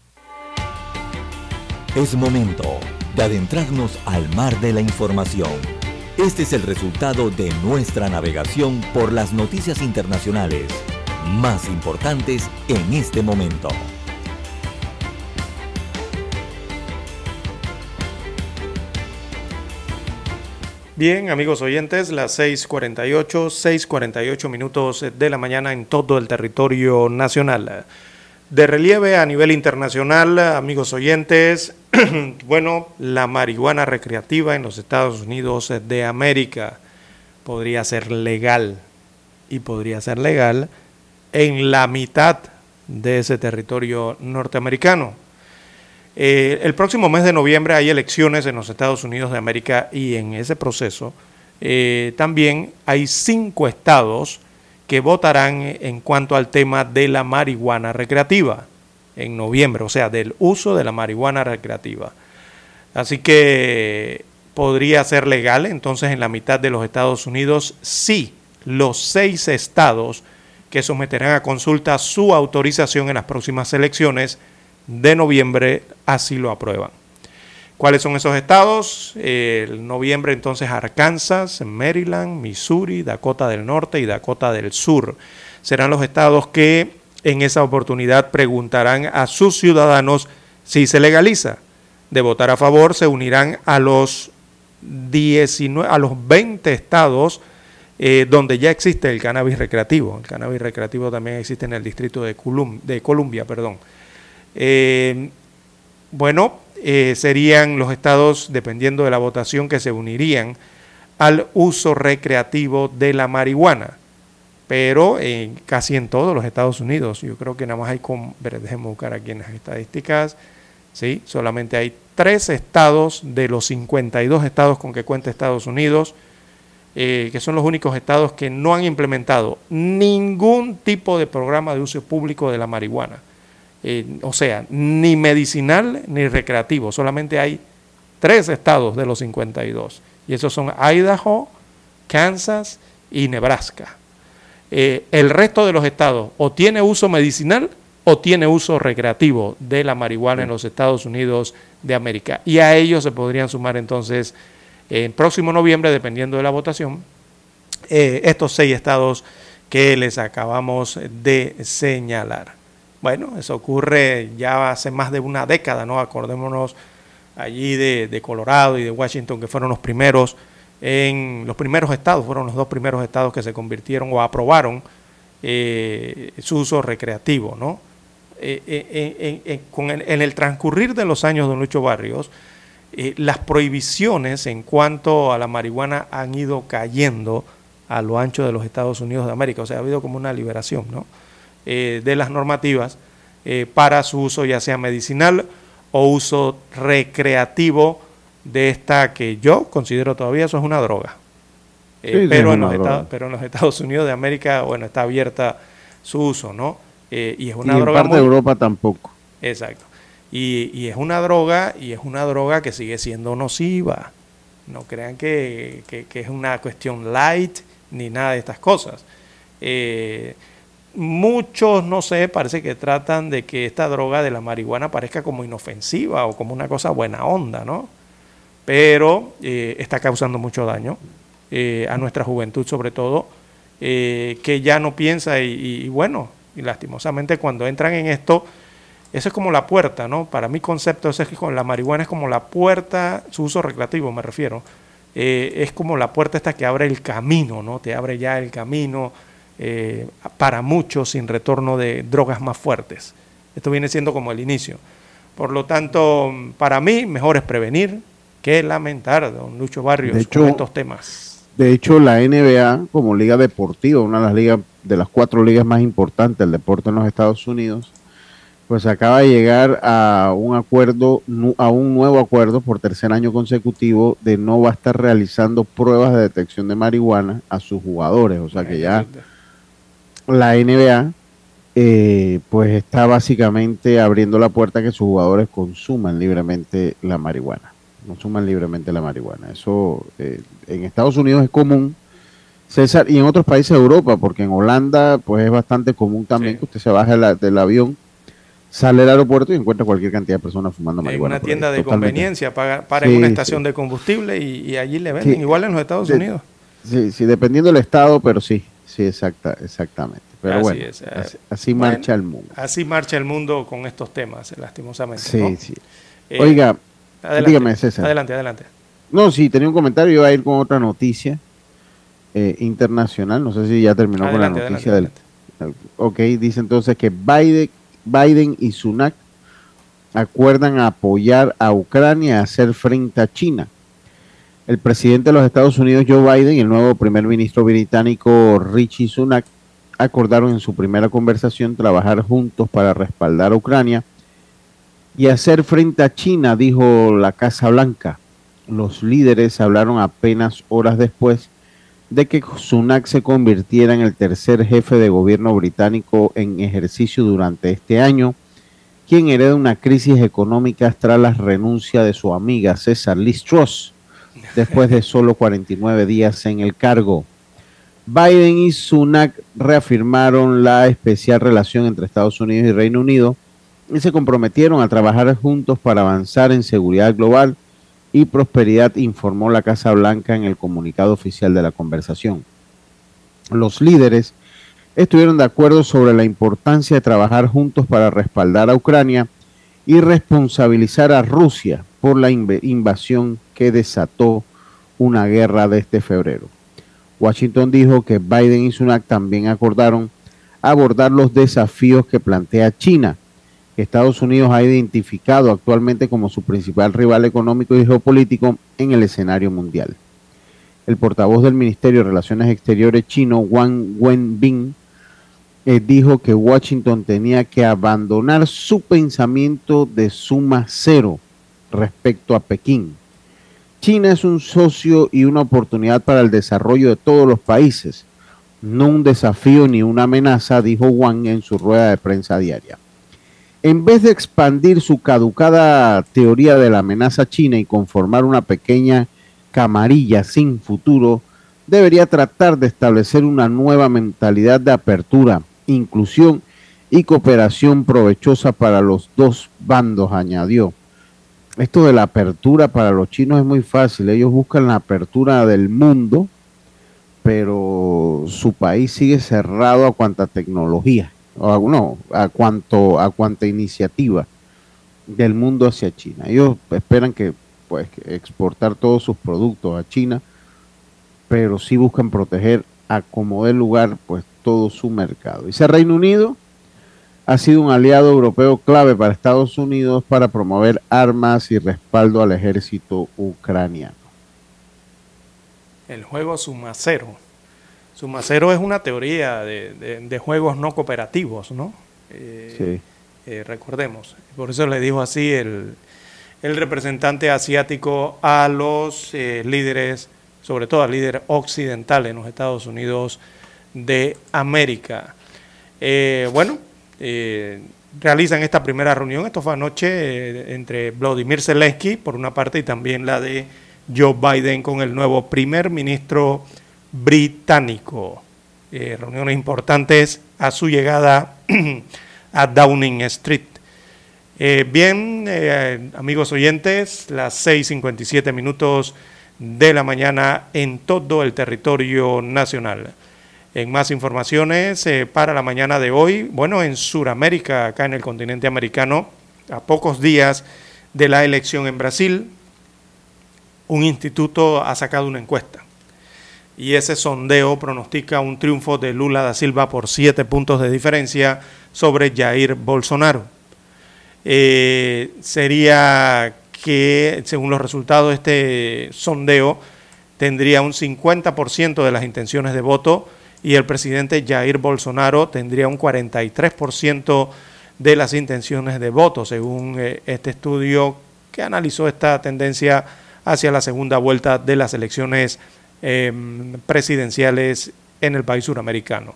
[SPEAKER 2] Es momento de adentrarnos al mar de la información. Este es el resultado de nuestra navegación por las noticias internacionales más importantes en este momento.
[SPEAKER 1] Bien, amigos oyentes, las 6:48, 6:48 minutos de la mañana en todo el territorio nacional. De relieve a nivel internacional, amigos oyentes, [clears throat] bueno, la marihuana recreativa en los Estados Unidos de América podría ser legal y podría ser legal en la mitad de ese territorio norteamericano. Eh, el próximo mes de noviembre hay elecciones en los Estados Unidos de América y en ese proceso eh, también hay cinco estados que votarán en cuanto al tema de la marihuana recreativa en noviembre, o sea, del uso de la marihuana recreativa. Así que podría ser legal entonces en la mitad de los Estados Unidos si los seis estados que someterán a consulta su autorización en las próximas elecciones de noviembre así lo aprueban. ¿Cuáles son esos estados? El noviembre entonces Arkansas, Maryland, Missouri, Dakota del Norte y Dakota del Sur. Serán los estados que en esa oportunidad preguntarán a sus ciudadanos si se legaliza. De votar a favor se unirán a los 19, a los 20 estados eh, donde ya existe el cannabis recreativo. El cannabis recreativo también existe en el distrito de, de Columbia. Perdón. Eh, bueno, eh, serían los estados, dependiendo de la votación, que se unirían al uso recreativo de la marihuana. Pero en, casi en todos los Estados Unidos, yo creo que nada más hay, con, déjenme buscar aquí en las estadísticas, ¿sí? solamente hay tres estados de los 52 estados con que cuenta Estados Unidos, eh, que son los únicos estados que no han implementado ningún tipo de programa de uso público de la marihuana. Eh, o sea, ni medicinal ni recreativo, solamente hay tres estados de los 52, y esos son Idaho, Kansas y Nebraska. Eh, el resto de los estados o tiene uso medicinal o tiene uso recreativo de la marihuana en los Estados Unidos de América. Y a ellos se podrían sumar entonces en próximo noviembre, dependiendo de la votación, eh, estos seis estados que les acabamos de señalar. Bueno, eso ocurre ya hace más de una década, ¿no? Acordémonos allí de, Colorado y de Washington, que fueron los primeros en los primeros estados, fueron los dos primeros estados que se convirtieron o aprobaron eh, su uso recreativo, ¿no? Eh, eh, en, el transcurrir de los años, don Lucho Barrios, las prohibiciones en cuanto a la marihuana han ido cayendo a lo ancho de los Estados Unidos de América, o sea, ha habido como una liberación, ¿no? Eh, de las normativas eh, para su uso ya sea medicinal o uso recreativo de esta que yo considero todavía eso es una droga. Eh, pero, en los Estados, pero en los Estados Unidos de América, bueno, está abierta su uso, ¿no? y es una droga.
[SPEAKER 5] En parte de Europa tampoco.
[SPEAKER 1] Exacto. Y, y, es una droga, y es una droga que sigue siendo nociva. No crean que, que, que es una cuestión light ni nada de estas cosas. Eh, Muchos, no sé, parece que tratan de que esta droga de la marihuana parezca como inofensiva o como una cosa buena onda, ¿no? Pero eh, está causando mucho daño eh, a nuestra juventud sobre todo, eh, que ya no piensa y, bueno, y lastimosamente cuando entran en esto, eso es como la puerta, ¿no? Para mi concepto es que con la marihuana es como la puerta, su uso recreativo me refiero, es como la puerta esta que abre el camino, ¿no? Te abre ya el camino eh, para muchos sin retorno de drogas más fuertes. Esto viene siendo como el inicio. Por lo tanto, para mí, mejor es prevenir que lamentar, don Lucho Barrios, con estos temas.
[SPEAKER 5] De hecho, la NBA, como liga deportiva, una de las ligas, de las cuatro ligas más importantes del deporte en los Estados Unidos, pues acaba de llegar a un acuerdo, a un nuevo acuerdo por tercer año consecutivo de no va a estar realizando pruebas de detección de marihuana a sus jugadores. O sea que ya la NBA eh, pues está básicamente abriendo la puerta a que sus jugadores consuman libremente la marihuana. Consuman libremente la marihuana. Eso eh, en Estados Unidos es común, César, y en otros países de Europa, porque en Holanda pues es bastante común también que usted se baje del avión, sale al aeropuerto y encuentra cualquier cantidad de personas fumando marihuana.
[SPEAKER 1] En una tienda de conveniencia, para, en una estación de combustible y, allí le venden, igual en los Estados Unidos.
[SPEAKER 5] Sí, sí, dependiendo del estado, pero sí, Sí, exacta, exactamente. Pero bueno, eh, así, marcha el mundo.
[SPEAKER 1] Así marcha el mundo con estos temas, lastimosamente.
[SPEAKER 5] Sí, sí. Eh, Oiga, dígame, César.
[SPEAKER 1] Adelante, adelante.
[SPEAKER 5] No, sí, tenía un comentario, iba a ir con otra noticia eh, internacional. No sé si ya terminó con la noticia del. Ok, dice entonces que Biden, Biden y Sunak acuerdan apoyar a Ucrania a hacer frente a China el presidente de los Estados Unidos, Joe Biden, y el nuevo primer ministro británico, Richie Sunak, acordaron en su primera conversación trabajar juntos para respaldar a Ucrania y hacer frente a China, dijo la Casa Blanca. Los líderes hablaron apenas horas después de que Sunak se convirtiera en el tercer jefe de gobierno británico en ejercicio durante este año, quien hereda una crisis económica tras la renuncia de su amiga César Liz Truss, después de solo 49 días en el cargo. Biden y Sunak reafirmaron la especial relación entre Estados Unidos y Reino Unido y se comprometieron a trabajar juntos para avanzar en seguridad global y prosperidad, informó la Casa Blanca en el comunicado oficial de la conversación. Los líderes estuvieron de acuerdo sobre la importancia de trabajar juntos para respaldar a Ucrania y responsabilizar a Rusia por la invasión que desató una guerra de este febrero. Washington dijo que Biden y Sunak también acordaron abordar los desafíos que plantea China, que Estados Unidos ha identificado actualmente como su principal rival económico y geopolítico en el escenario mundial. El portavoz del Ministerio de Relaciones Exteriores chino, Wang Wenbin, eh, dijo que Washington tenía que abandonar su pensamiento de suma cero respecto a Pekín. China es un socio y una oportunidad para el desarrollo de todos los países, no un desafío ni una amenaza, dijo Wang en su rueda de prensa diaria. En vez de expandir su caducada teoría de la amenaza china y conformar una pequeña camarilla sin futuro, debería tratar de establecer una nueva mentalidad de apertura, inclusión y cooperación provechosa para los dos bandos, añadió. Esto de la apertura para los chinos es muy fácil. Ellos buscan la apertura del mundo, pero su país sigue cerrado a cuanta tecnología, o no, a cuanto a cuanta iniciativa del mundo hacia China. Ellos esperan que pues exportar todos sus productos a China, pero sí buscan proteger a como del lugar pues todo su mercado. Dice Reino Unido ha sido un aliado europeo clave para Estados Unidos para promover armas y respaldo al ejército ucraniano.
[SPEAKER 1] El juego Sumacero. Sumacero es una teoría de, juegos no cooperativos, ¿no? Eh, sí. Eh, recordemos. Por eso le dijo así el, representante asiático a los eh, líderes, sobre todo al líder occidental en los Estados Unidos de América. bueno, eh, realizan esta primera reunión. Esto fue anoche eh, entre Vladimir Zelensky, por una parte, y también la de Joe Biden con el nuevo primer ministro británico. Eh, reuniones importantes a su llegada [clears throat] a Downing Street. bien, amigos oyentes, las 6.57 minutos de la mañana en todo el territorio nacional. En más informaciones eh, para la mañana de hoy, bueno, en Sudamérica, acá en el continente americano, a pocos días de la elección en Brasil, un instituto ha sacado una encuesta y ese sondeo pronostica un triunfo de Lula da Silva por siete puntos de diferencia sobre Jair Bolsonaro. Eh, sería que, según los resultados de este sondeo, tendría un 50% de las intenciones de voto y el presidente Jair Bolsonaro tendría un 43% de las intenciones de voto, según eh, este estudio que analizó esta tendencia hacia la segunda vuelta de las elecciones em, presidenciales en el país suramericano.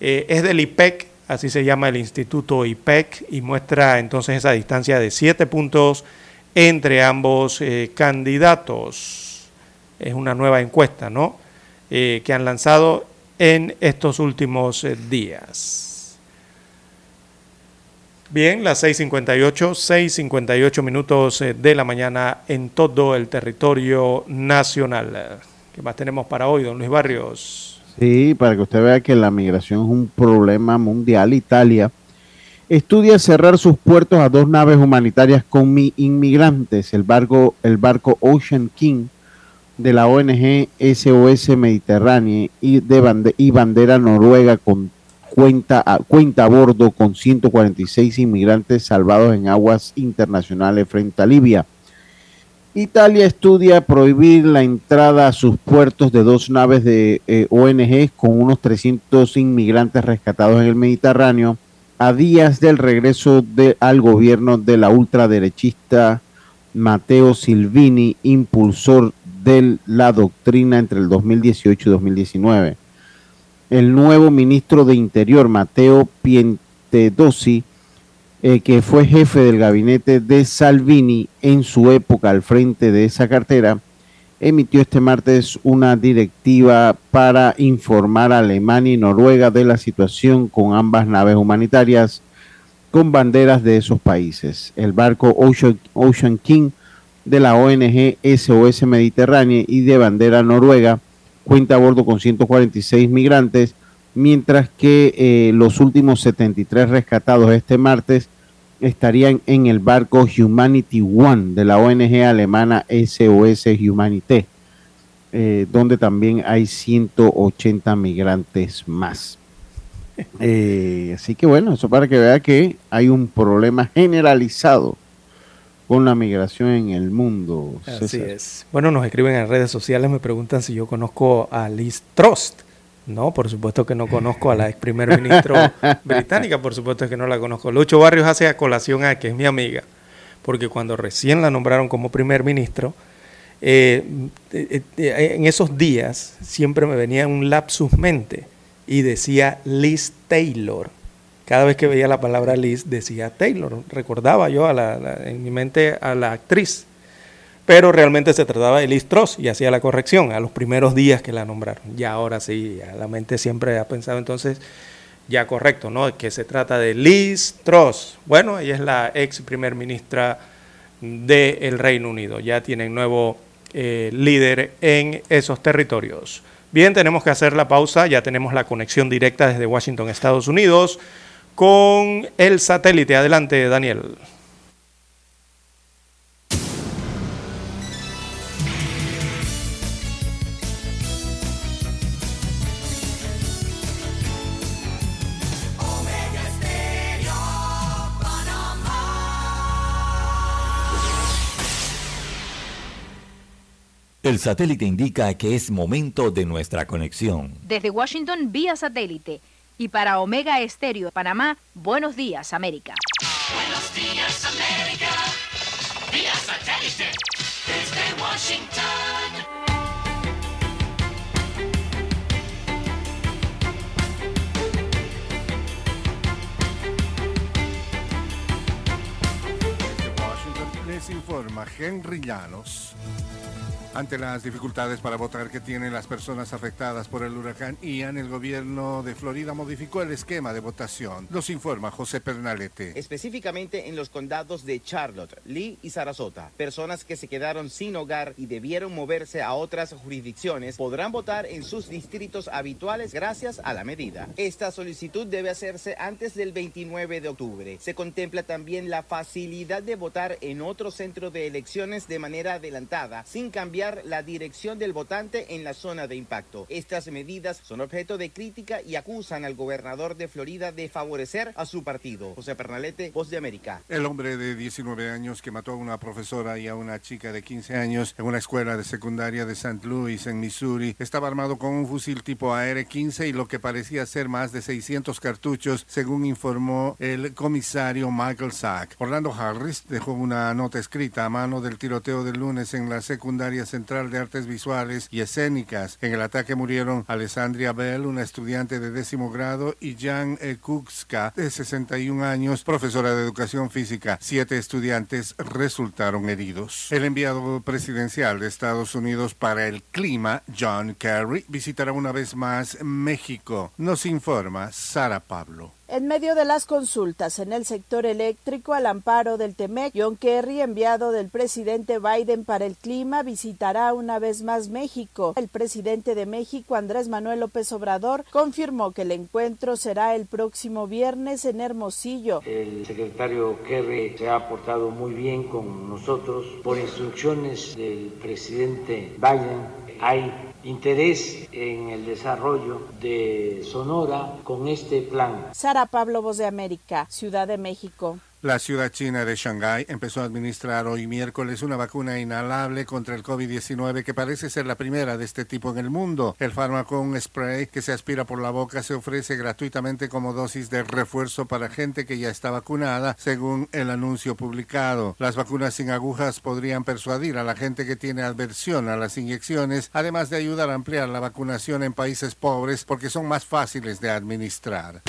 [SPEAKER 1] Eh, es del IPEC, así se llama el instituto IPEC, y muestra entonces esa distancia de siete puntos entre ambos eh, candidatos. Es una nueva encuesta, ¿no? que han lanzado en estos últimos eh, días. Bien, las 6.58, 6.58 minutos eh, de la mañana en todo el territorio nacional. ¿Qué más tenemos para hoy, don Luis Barrios?
[SPEAKER 5] Sí, para que usted vea que la migración es un problema mundial. Italia estudia cerrar sus puertos a dos naves humanitarias con inmigrantes. El barco, el barco Ocean King de la ONG SOS Mediterránea y, de y bandera noruega con cuenta a, cuenta a bordo con 146 inmigrantes salvados en aguas internacionales frente a Libia. Italia estudia prohibir la entrada a sus puertos de dos naves de eh, ONG con unos 300 inmigrantes rescatados en el Mediterráneo a días del regreso de, al gobierno de la ultraderechista Matteo Silvini, impulsor de la doctrina entre el 2018 y 2019. El nuevo ministro de Interior, Mateo Pientedosi, eh, que fue jefe del gabinete de Salvini en su época al frente de esa cartera, emitió este martes una directiva para informar a Alemania y Noruega de la situación con ambas naves humanitarias con banderas de esos países. El barco Ocean, Ocean King de la ONG SOS Mediterránea y de bandera noruega cuenta a bordo con 146 migrantes, mientras que eh, los últimos 73 rescatados este martes estarían en el barco Humanity One de la ONG alemana SOS Humanité, eh, donde también hay 180 migrantes más. Eh, así que bueno, eso para que vea que hay un problema generalizado con la migración en el mundo.
[SPEAKER 1] Así es. Bueno, nos escriben en redes sociales, me preguntan si yo conozco a Liz Trost. No, por supuesto que no conozco a la ex primer ministro [laughs] británica, por supuesto que no la conozco. Lucho Barrios hace a colación a que es mi amiga, porque cuando recién la nombraron como primer ministro, eh, eh, eh, en esos días siempre me venía un lapsus mente y decía Liz Taylor. Cada vez que veía la palabra Liz decía Taylor. Recordaba yo en mi mente a la actriz pero realmente se trataba de Liz Truss y hacía la corrección a los primeros días que la nombraron. Ya ahora sí, la mente siempre ha pensado entonces ya correcto, ¿no? Que se trata de Liz Truss. Bueno, ella es la ex primer ministra del Reino Unido. Ya tienen nuevo eh, líder en esos territorios. Bien, tenemos que hacer la pausa. Ya tenemos la conexión directa desde Washington, Estados Unidos, con el satélite. Adelante, Daniel.
[SPEAKER 2] El satélite indica que es momento de nuestra conexión.
[SPEAKER 18] Desde Washington vía satélite y para Omega Estéreo de Panamá, buenos días América.
[SPEAKER 19] Buenos días América, vía satélite desde Washington.
[SPEAKER 20] les informa Henry Llanos. Ante las dificultades para votar que tienen las personas afectadas por el huracán Ian, el gobierno de Florida modificó el esquema de votación. Nos informa José Pernalete.
[SPEAKER 21] Específicamente en los condados de Charlotte, Lee y Sarasota, personas que se quedaron sin hogar y debieron moverse a otras jurisdicciones podrán votar en sus distritos habituales gracias a la medida. Esta solicitud debe hacerse antes del 29 de octubre. Se contempla también la facilidad de votar en otro centro de elecciones de manera adelantada, sin cambiar la dirección del votante en la zona de impacto. Estas medidas son objeto de crítica y acusan al gobernador de Florida de favorecer a su partido. José Pernalete, Voz de América.
[SPEAKER 20] El hombre de 19 años que mató a una profesora y a una chica de 15 años en una escuela de secundaria de St. Louis, en Missouri, estaba armado con un fusil tipo AR-15 y lo que parecía ser más de 600 cartuchos, según informó el comisario Michael Sack. Orlando Harris dejó una nota escrita a mano del tiroteo del lunes en la secundaria Central de Artes Visuales y Escénicas. En el ataque murieron Alessandria Bell, una estudiante de décimo grado, y Jan Kukska, de 61 años, profesora de educación física. Siete estudiantes resultaron heridos. El enviado presidencial de Estados Unidos para el clima, John Kerry, visitará una vez más México. Nos informa Sara Pablo.
[SPEAKER 22] En medio de las consultas en el sector eléctrico al amparo del TEMEC, John Kerry, enviado del presidente Biden para el clima, visitará una vez más México. El presidente de México, Andrés Manuel López Obrador, confirmó que el encuentro será el próximo viernes en Hermosillo.
[SPEAKER 23] El secretario Kerry se ha portado muy bien con nosotros. Por instrucciones del presidente Biden, hay interés en el desarrollo de Sonora con este plan.
[SPEAKER 22] Sara Pablo, Voz de América, Ciudad de México.
[SPEAKER 20] La ciudad china de Shanghái empezó a administrar hoy miércoles una vacuna inhalable contra el COVID-19 que parece ser la primera de este tipo en el mundo. El fármaco, un spray que se aspira por la boca, se ofrece gratuitamente como dosis de refuerzo para gente que ya está vacunada, según el anuncio publicado. Las vacunas sin agujas podrían persuadir a la gente que tiene aversión a las inyecciones, además de ayudar a ampliar la vacunación en países pobres porque son más fáciles de administrar.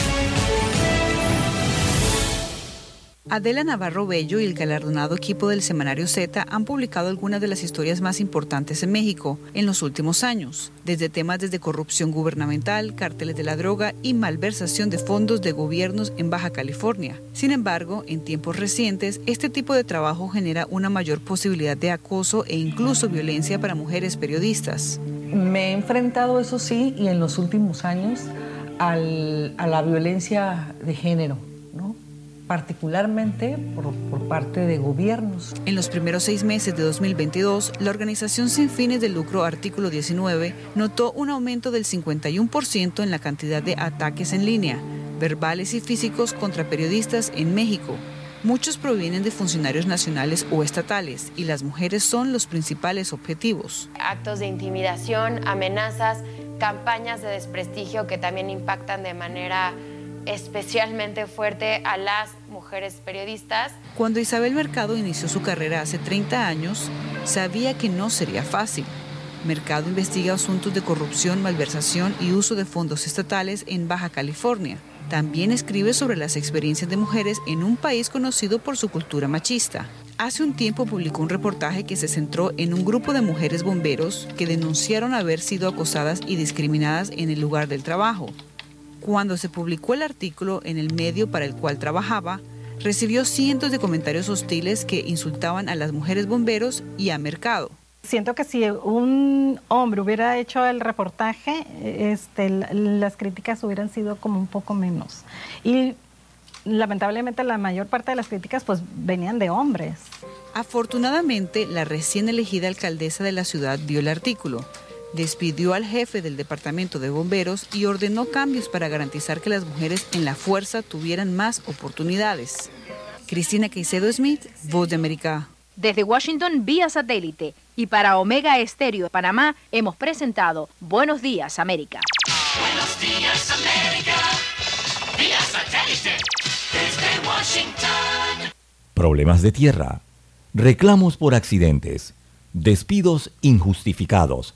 [SPEAKER 24] Adela Navarro Bello y el galardonado equipo del semanario Z han publicado algunas de las historias más importantes en México en los últimos años, desde temas desde corrupción gubernamental, cárteles de la droga y malversación de fondos de gobiernos en Baja California. Sin embargo, en tiempos recientes, este tipo de trabajo genera una mayor posibilidad de acoso e incluso violencia para mujeres periodistas.
[SPEAKER 25] Me he enfrentado, eso sí, y en los últimos años, a la violencia de género. Particularmente por, por parte de gobiernos.
[SPEAKER 24] En los primeros seis meses de 2022, la organización sin fines de lucro Artículo 19 notó un aumento del 51% en la cantidad de ataques en línea, verbales y físicos contra periodistas en México. Muchos provienen de funcionarios nacionales o estatales y las mujeres son los principales objetivos.
[SPEAKER 26] actos de intimidación, amenazas, campañas de desprestigio que también impactan de manera especialmente fuerte a las mujeres periodistas.
[SPEAKER 24] Cuando Isabel Mercado inició su carrera hace 30 años, sabía que no sería fácil. Mercado investiga asuntos de corrupción, malversación y uso de fondos estatales en Baja California. También escribe sobre las experiencias de mujeres en un país conocido por su cultura machista. Hace un tiempo publicó un reportaje que se centró en un grupo de mujeres bomberos que denunciaron haber sido acosadas y discriminadas en el lugar del trabajo. Cuando se publicó el artículo en el medio para el cual trabajaba, recibió cientos de comentarios hostiles que insultaban a las mujeres bomberos y a Mercado.
[SPEAKER 27] Siento que si un hombre hubiera hecho el reportaje, este, las críticas hubieran sido como un poco menos. Y lamentablemente la mayor parte de las críticas pues venían de hombres.
[SPEAKER 24] Afortunadamente, la recién elegida alcaldesa de la ciudad vio el artículo, despidió al jefe del departamento de bomberos y ordenó cambios para garantizar que las mujeres en la fuerza tuvieran más oportunidades. Cristina Caicedo Smith, Voz de América.
[SPEAKER 18] Desde Washington vía satélite y para Omega Estéreo de Panamá hemos presentado Buenos Días América.
[SPEAKER 19] Buenos días, América. Vía satélite. Desde Washington.
[SPEAKER 2] Problemas de tierra, reclamos por accidentes, despidos injustificados,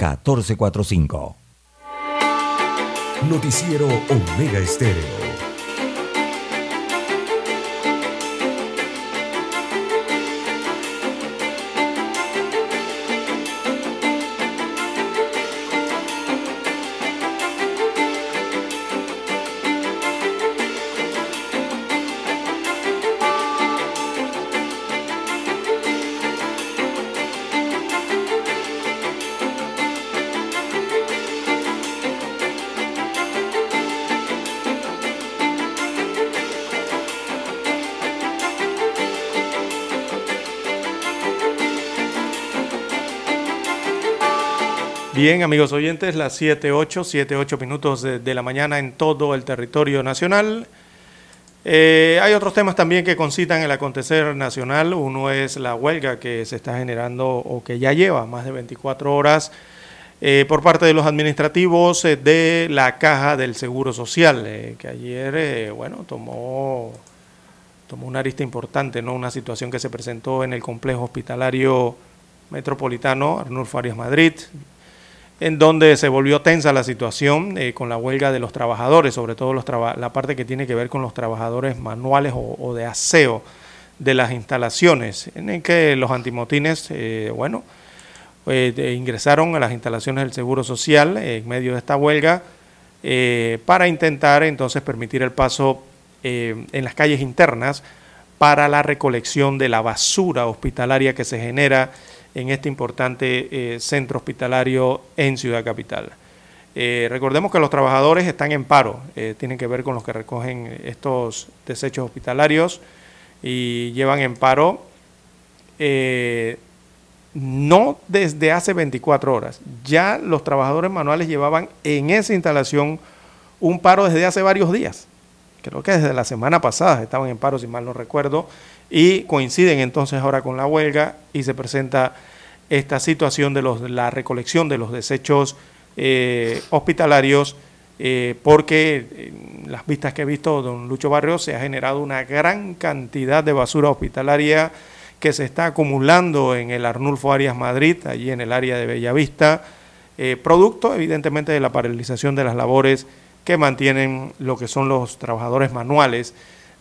[SPEAKER 2] 6614-1445.
[SPEAKER 4] Noticiero Omega Estéreo.
[SPEAKER 1] Bien, amigos oyentes, las 7, 8, 7, 8 minutos de, la mañana en todo el territorio nacional. Eh, hay otros temas también que concitan el acontecer nacional. Uno es la huelga que se está generando o que ya lleva más de 24 horas eh, por parte de los administrativos eh, de la Caja del Seguro Social, que ayer, bueno, tomó, tomó una arista importante, ¿no? Una situación que se presentó en el complejo hospitalario metropolitano Arnulfo Arias Madrid, en donde se volvió tensa la situación eh, con la huelga de los trabajadores, sobre todo los la parte que tiene que ver con los trabajadores manuales o, de aseo de las instalaciones, en el que los antimotines, eh, bueno, eh, ingresaron a las instalaciones del Seguro Social en medio de esta huelga para intentar entonces permitir el paso en las calles internas para la recolección de la basura hospitalaria que se genera en este importante eh, centro hospitalario en Ciudad Capital. Eh, recordemos que los trabajadores están en paro, eh, tienen que ver con los que recogen estos desechos hospitalarios y llevan en paro no desde hace 24 horas, ya los trabajadores manuales llevaban en esa instalación un paro desde hace varios días. Creo que desde la semana pasada estaban en paro, si mal no recuerdo, y coinciden entonces ahora con la huelga y se presenta esta situación de los, la recolección de los desechos eh, hospitalarios, eh, porque en las vistas que he visto, don Lucho Barrio, se ha generado una gran cantidad de basura hospitalaria que se está acumulando en el Arnulfo Arias Madrid, allí en el área de Bellavista, eh, producto evidentemente de la paralización de las labores que mantienen lo que son los trabajadores manuales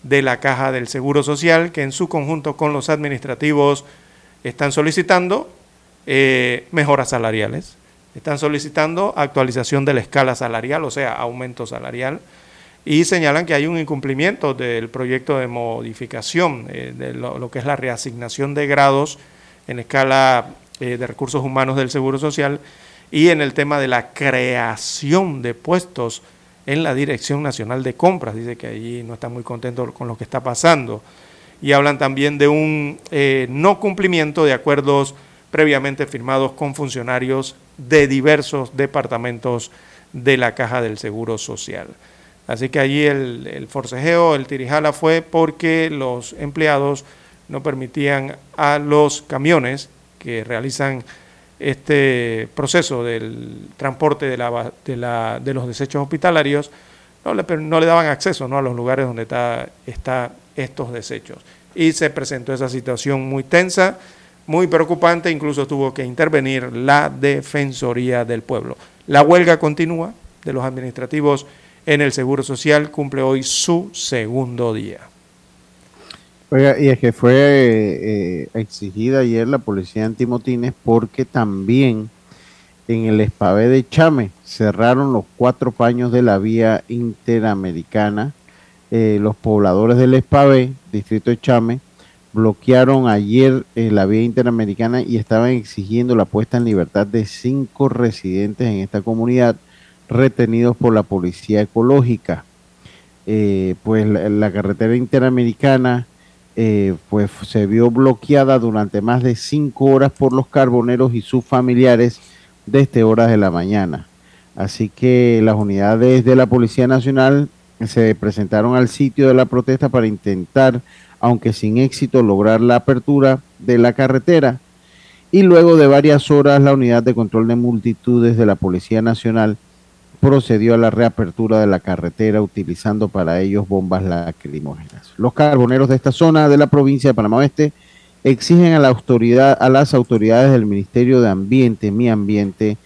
[SPEAKER 1] de la Caja del Seguro Social, que en su conjunto con los administrativos están solicitando eh, mejoras salariales, están solicitando actualización de la escala salarial, o sea, aumento salarial, y señalan que hay un incumplimiento del proyecto de modificación eh, de lo, que es la reasignación de grados en escala eh, de recursos humanos del Seguro Social y en el tema de la creación de puestos en la Dirección Nacional de Compras. Dice que allí no está muy contento con lo que está pasando. Y hablan también de un eh, no cumplimiento de acuerdos previamente firmados con funcionarios de diversos departamentos de la Caja del Seguro Social. Así que allí el, forcejeo, el tirijala fue porque los empleados no permitían a los camiones que realizan este proceso del transporte de, la, de, la, de los desechos hospitalarios, no le, no le daban acceso ¿no? a los lugares donde están está estos desechos. Y se presentó esa situación muy tensa, muy preocupante, incluso tuvo que intervenir la Defensoría del Pueblo. La huelga continúa de los administrativos en el Seguro Social cumple hoy su segundo día.
[SPEAKER 5] Y es que fue eh, exigida ayer la policía antimotines porque también en el Espavé de Chame cerraron los cuatro paños de la vía interamericana. Eh, los pobladores del Espavé, distrito de Chame, bloquearon ayer eh, la vía interamericana y estaban exigiendo la puesta en libertad de cinco residentes en esta comunidad retenidos por la policía ecológica. Eh, pues la, carretera interamericana eh, pues se vio bloqueada durante más de cinco horas por los carboneros y sus familiares desde horas de la mañana. Así que las unidades de la Policía Nacional se presentaron al sitio de la protesta para intentar, aunque sin éxito, lograr la apertura de la carretera. Y luego de varias horas, la unidad de control de multitudes de la Policía Nacional procedió a la reapertura de la carretera utilizando para ellos bombas lacrimógenas. Los carboneros de esta zona de la provincia de Panamá Oeste exigen a la autoridad, a las autoridades del Ministerio de Ambiente, Mi Ambiente,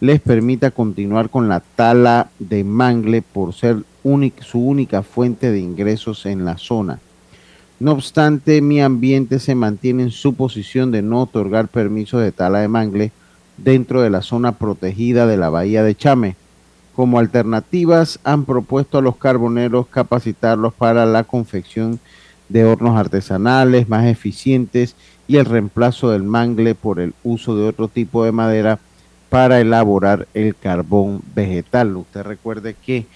[SPEAKER 5] les permita continuar con la tala de mangle por ser su única fuente de ingresos en la zona. No obstante, Mi Ambiente se mantiene en su posición de no otorgar permiso de tala de mangle dentro de la zona protegida de la bahía de Chame como alternativas han propuesto a los carboneros capacitarlos para la confección de hornos artesanales más eficientes y el reemplazo del mangle por el uso de otro tipo de madera para elaborar el carbón vegetal. Usted recuerde que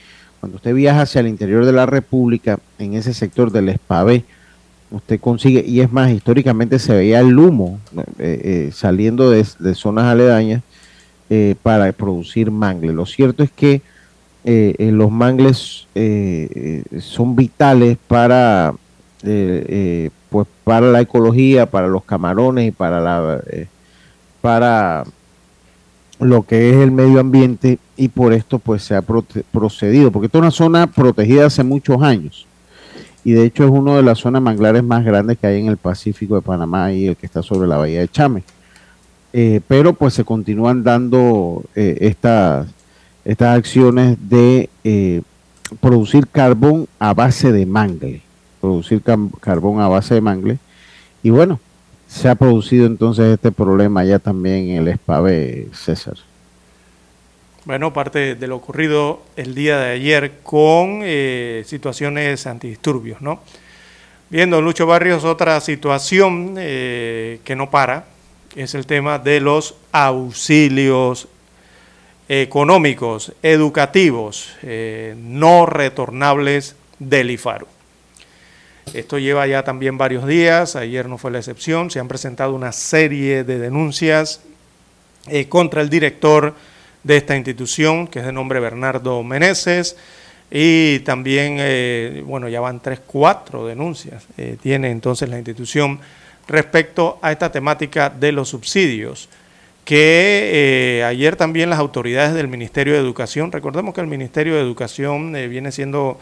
[SPEAKER 5] cuando usted viaja hacia el interior de la República, en ese sector del Espavé, usted consigue, y es más, históricamente se veía el humo eh, eh, saliendo de zonas aledañas, eh, para producir mangle. Lo cierto es que eh, eh, los mangles son vitales para, pues para la ecología, para los camarones y para, la, para lo que es el medio ambiente y por esto pues se ha procedido, porque esta es una zona protegida hace muchos años y de hecho es una de las zonas manglares más grandes que hay en el Pacífico de Panamá y el que está sobre la bahía de Chame. Eh, pero pues se continúan dando eh, estas, estas acciones de eh, producir carbón a base de mangle, producir carbón a base de mangle. Y bueno, se ha producido entonces este problema ya también en el Espave, César.
[SPEAKER 1] Bueno, parte de lo ocurrido el día de ayer con situaciones antidisturbios, ¿no? Bien, don Lucho Barrios, otra situación que no para es el tema de los auxilios económicos, educativos, eh, no retornables del IFARU. Esto lleva ya también varios días, ayer no fue la excepción, se han presentado una serie de denuncias eh, contra el director de esta institución, que es de nombre Bernardo Meneses, y también, eh, bueno, ya van tres, cuatro denuncias, tiene entonces la institución respecto a esta temática de los subsidios, que ayer también las autoridades del Ministerio de Educación, recordemos que el Ministerio de Educación viene siendo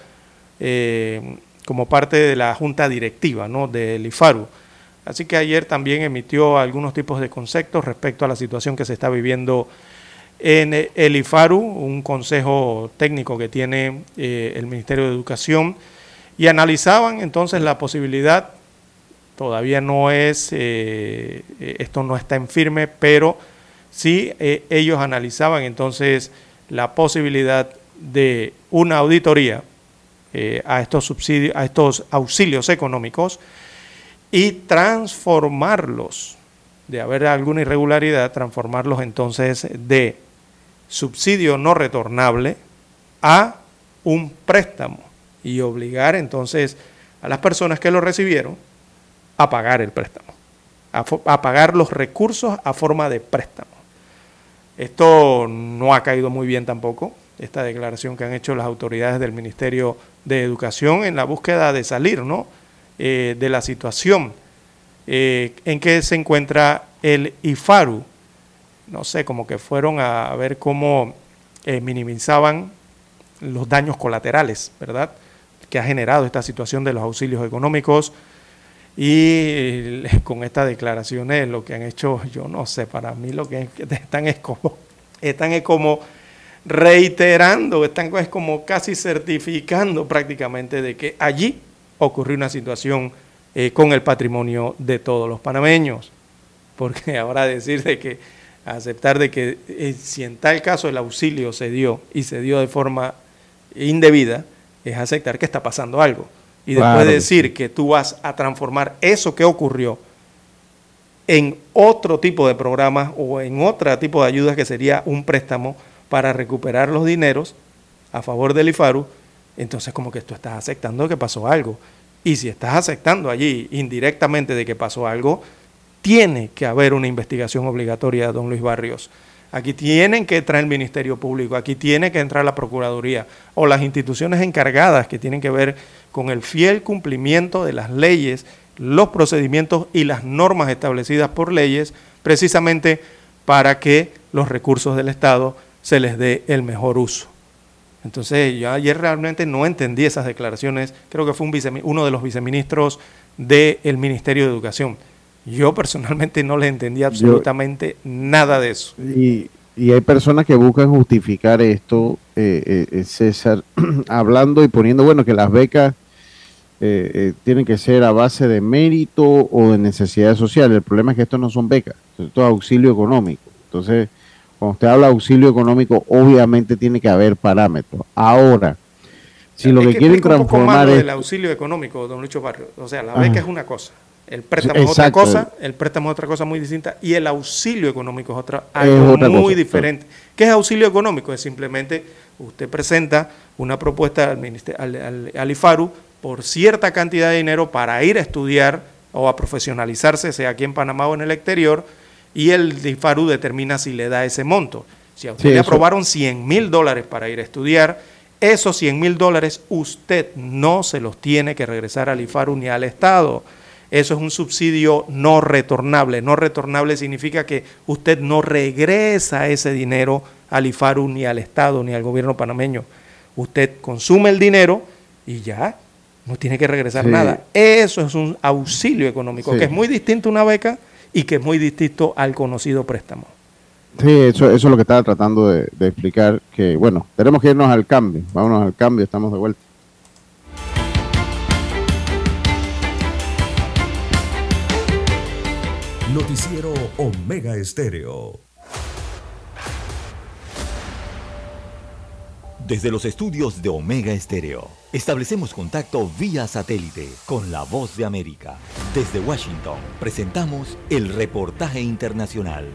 [SPEAKER 1] como parte de la junta directiva ¿no? del IFARU. Así que ayer también emitió algunos tipos de conceptos respecto a la situación que se está viviendo en el IFARU, un consejo técnico que tiene eh, el Ministerio de Educación, y analizaban entonces la posibilidad, todavía no es, eh, esto no está en firme, pero sí eh, ellos analizaban entonces la posibilidad de una auditoría a estos subsidios, a estos auxilios económicos y transformarlos, de haber alguna irregularidad, transformarlos entonces de subsidio no retornable a un préstamo y obligar entonces a las personas que lo recibieron a pagar el préstamo, a, pagar los recursos a forma de préstamo. Esto no ha caído muy bien tampoco, esta declaración que han hecho las autoridades del Ministerio de Educación en la búsqueda de salir ¿no? Eh, de la situación eh, en que se encuentra el IFARU. No sé, como que fueron a ver cómo eh, minimizaban los daños colaterales, ¿verdad? Que ha generado esta situación de los auxilios económicos. Y [laughs] con estas declaraciones lo que han hecho, yo no sé, para mí lo que están es como, [laughs] están es como reiterando, están es como casi certificando prácticamente de que allí ocurrió una situación eh, con el patrimonio de todos los panameños. Porque [laughs] ahora decir de que aceptar de que eh, si en tal caso el auxilio se dio y se dio de forma indebida, es aceptar que está pasando algo. Y después decir que tú vas a transformar eso que ocurrió en otro tipo de programa o en otro tipo de ayuda que sería un préstamo para recuperar los dineros a favor del IFARU, entonces como que tú estás aceptando que pasó algo. Y si estás aceptando allí indirectamente de que pasó algo, tiene que haber una investigación obligatoria, don Luis Barrios. Aquí tienen que entrar el Ministerio Público, aquí tiene que entrar la Procuraduría o las instituciones encargadas que tienen que ver con el fiel cumplimiento de las leyes, los procedimientos y las normas establecidas por leyes, precisamente para que los recursos del Estado se les dé el mejor uso. Entonces, yo ayer realmente no entendí esas declaraciones, creo que fue un uno de los viceministros del Ministerio de Educación. Yo personalmente no le entendí absolutamente nada de eso.
[SPEAKER 5] Y, hay personas que buscan justificar esto, eh, eh, eh, César, [clears throat] hablando y poniendo, bueno, que las becas tienen que ser a base de mérito o de necesidades sociales. El problema es que esto no son becas, esto es auxilio económico. Entonces, cuando usted habla de auxilio económico, obviamente tiene que haber parámetros. Ahora, si lo que, quieren transformar
[SPEAKER 1] es... el auxilio económico, don Lucho Barrio. O sea, la beca es una cosa, el préstamo es otra cosa, el préstamo es otra cosa muy distinta y el auxilio económico es otra algo muy diferente. ¿Qué es auxilio económico? Es simplemente usted presenta una propuesta al, al IFARU por cierta cantidad de dinero para ir a estudiar o a profesionalizarse, sea aquí en Panamá o en el exterior, y el IFARU determina si le da ese monto. Si a usted le aprobaron 100 mil dólares para ir a estudiar, esos 100 mil dólares usted no se los tiene que regresar al IFARU ni al Estado. Eso es un subsidio no retornable. No retornable significa que usted no regresa ese dinero al IFARU ni al Estado ni al gobierno panameño. Usted consume el dinero y ya, no tiene que regresar nada. Eso es un auxilio económico, que es muy distinto a una beca y que es muy distinto al conocido préstamo.
[SPEAKER 5] Sí, eso, eso es lo que estaba tratando de, explicar, que bueno, tenemos que irnos al cambio, vámonos al cambio, estamos de vuelta.
[SPEAKER 4] Noticiero Omega Estéreo.
[SPEAKER 2] Desde los estudios de Omega Estéreo, establecemos contacto vía satélite con la voz de América. Desde Washington, presentamos el reportaje internacional.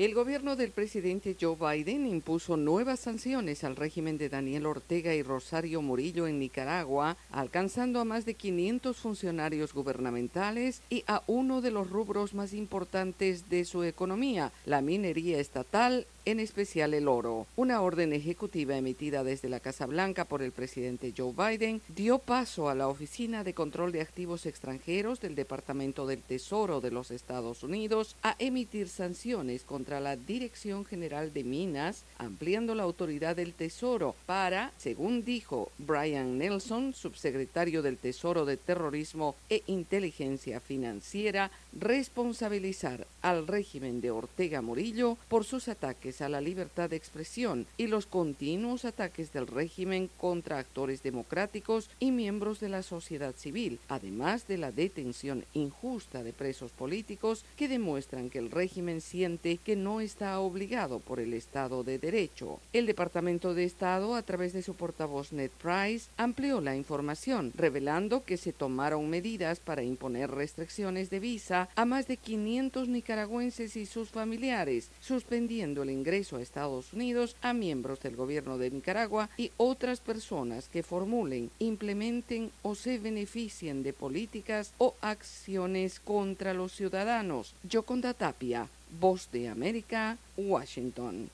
[SPEAKER 15] El gobierno del presidente Joe Biden impuso nuevas sanciones al régimen de Daniel Ortega y Rosario Murillo en Nicaragua, alcanzando a más de 500 funcionarios gubernamentales y a uno de los rubros más importantes de su economía, la minería estatal, en especial el oro. Una orden ejecutiva emitida desde la Casa Blanca por el presidente Joe Biden dio paso a la Oficina de Control de Activos Extranjeros del Departamento del Tesoro de los Estados Unidos a emitir sanciones contra la Dirección General de Minas, ampliando la autoridad del Tesoro para, según dijo Brian Nelson, subsecretario del Tesoro de Terrorismo e Inteligencia Financiera, responsabilizar al régimen de Ortega Murillo por sus ataques a la libertad de expresión y los continuos ataques del régimen contra actores democráticos y miembros de la sociedad civil, además de la detención injusta de presos políticos que demuestran que el régimen siente que no está obligado por el Estado de Derecho. El Departamento de Estado, a través de su portavoz Ned Price, amplió la información, revelando que se tomaron medidas para imponer restricciones de visa a más de 500 nicaragüenses y sus familiares, suspendiendo el ingreso a Estados Unidos a miembros del gobierno de Nicaragua y otras personas que formulen, implementen o se beneficien de políticas o acciones contra los ciudadanos. Yoconda Tapia, Voz de América, Washington.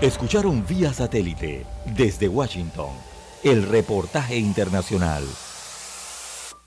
[SPEAKER 2] Escucharon vía satélite desde Washington el reportaje internacional.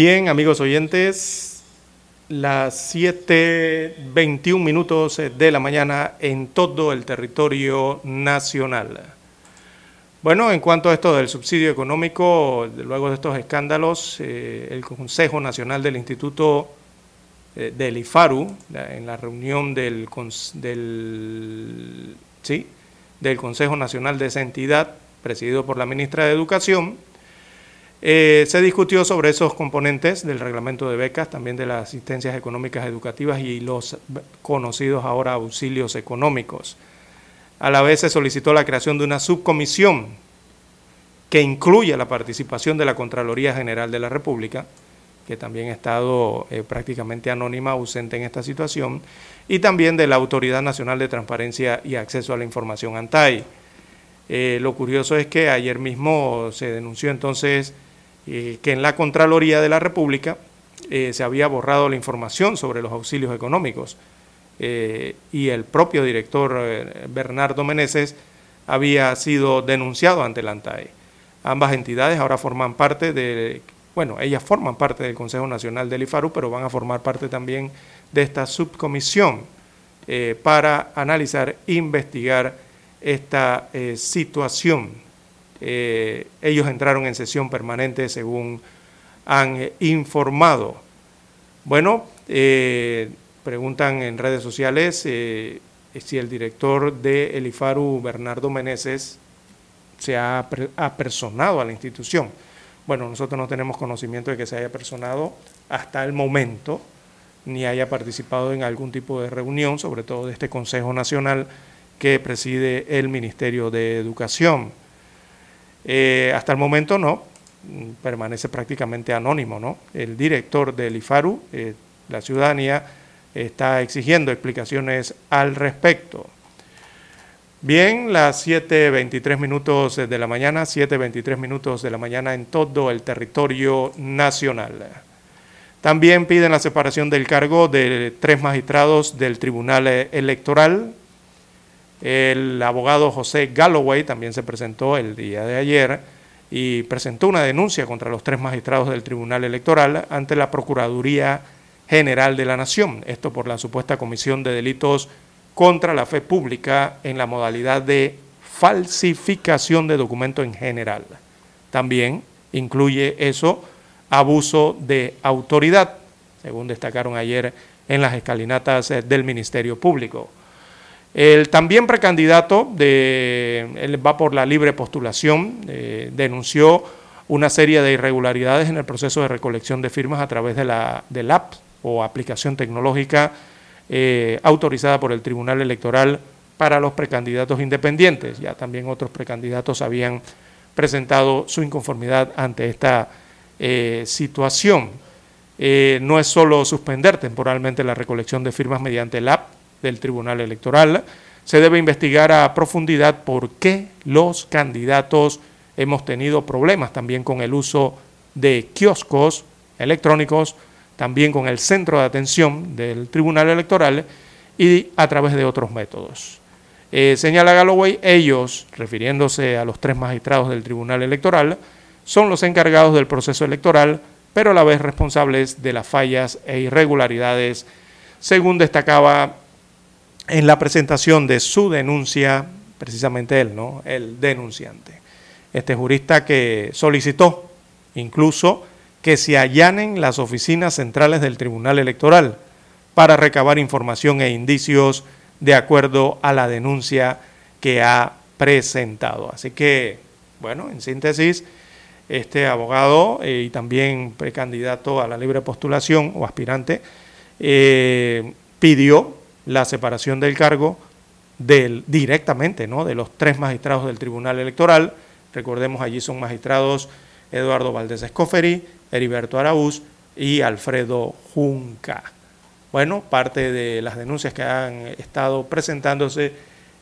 [SPEAKER 1] Bien, amigos oyentes, las 7.21 minutos de la mañana en todo el territorio nacional. Bueno, en cuanto a esto del subsidio económico, luego de estos escándalos, eh, el Consejo Nacional del Instituto eh, del IFARU, en la reunión del, del, sí, del Consejo Nacional de esa entidad, presidido por la ministra de Educación, eh, se discutió sobre esos componentes del reglamento de becas, también de las asistencias económicas educativas y los conocidos ahora auxilios económicos. A la vez se solicitó la creación de una subcomisión que incluya la participación de la Contraloría General de la República, que también ha estado eh, prácticamente anónima, ausente en esta situación, y también de la Autoridad Nacional de Transparencia y Acceso a la Información, ANTAI. Eh, lo curioso es que ayer mismo se denunció entonces eh, que en la Contraloría de la República eh, se había borrado la información sobre los auxilios económicos eh, y el propio director Bernardo Meneses había sido denunciado ante la ANTAE. Ambas entidades ahora forman parte de, bueno, ellas forman parte del Consejo Nacional del IFARU, pero van a formar parte también de esta subcomisión para analizar, investigar esta situación. Eh, ellos entraron en sesión permanente según han eh, informado. Bueno, eh, preguntan en redes sociales eh, si el director de El IFARU, Bernardo Meneses, se ha apersonado a la institución. Bueno, nosotros no tenemos conocimiento de que se haya personado hasta el momento, ni haya participado en algún tipo de reunión, sobre todo de este Consejo Nacional que preside el Ministerio de Educación. Eh, hasta el momento no, permanece prácticamente anónimo, ¿no? El director del IFARU, eh, la ciudadanía, está exigiendo explicaciones al respecto. Bien, las 7.23 minutos de la mañana, 7.23 minutos de la mañana en todo el territorio nacional. También piden la separación del cargo de tres magistrados del Tribunal Electoral. El abogado José Galloway también se presentó el día de ayer y presentó una denuncia contra los tres magistrados del Tribunal Electoral ante la Procuraduría General de la Nación, esto por la supuesta comisión de delitos contra la fe pública en la modalidad de falsificación de documentos en general. También incluye eso abuso de autoridad, según destacaron ayer en las escalinatas del Ministerio Público. El también precandidato de, él va por la libre postulación, eh, denunció una serie de irregularidades en el proceso de recolección de firmas a través de la del app o aplicación tecnológica eh, autorizada por el Tribunal Electoral para los precandidatos independientes. Ya también otros precandidatos habían presentado su inconformidad ante esta eh, situación. no es solo suspender temporalmente la recolección de firmas mediante el app, del Tribunal Electoral, se debe investigar a profundidad por qué los candidatos hemos tenido problemas también con el uso de kioscos electrónicos, también con el centro de atención del Tribunal Electoral y a través de otros métodos. Eh, señala Galloway, ellos, refiriéndose a los tres magistrados del Tribunal Electoral, son los encargados del proceso electoral, pero a la vez responsables de las fallas e irregularidades, según destacaba en la presentación de su denuncia, precisamente él, ¿no? El denunciante. Este jurista que solicitó incluso que se allanen las oficinas centrales del Tribunal Electoral para recabar información e indicios de acuerdo a la denuncia que ha presentado. Así que, bueno, en síntesis, este abogado eh, y también precandidato a la libre postulación o aspirante eh, pidió la separación del cargo del, directamente ¿no? de los tres magistrados del Tribunal Electoral. Recordemos, allí son magistrados Eduardo Valdés Escoferi, Heriberto Araúz y Alfredo Junca. Bueno, parte de las denuncias que han estado presentándose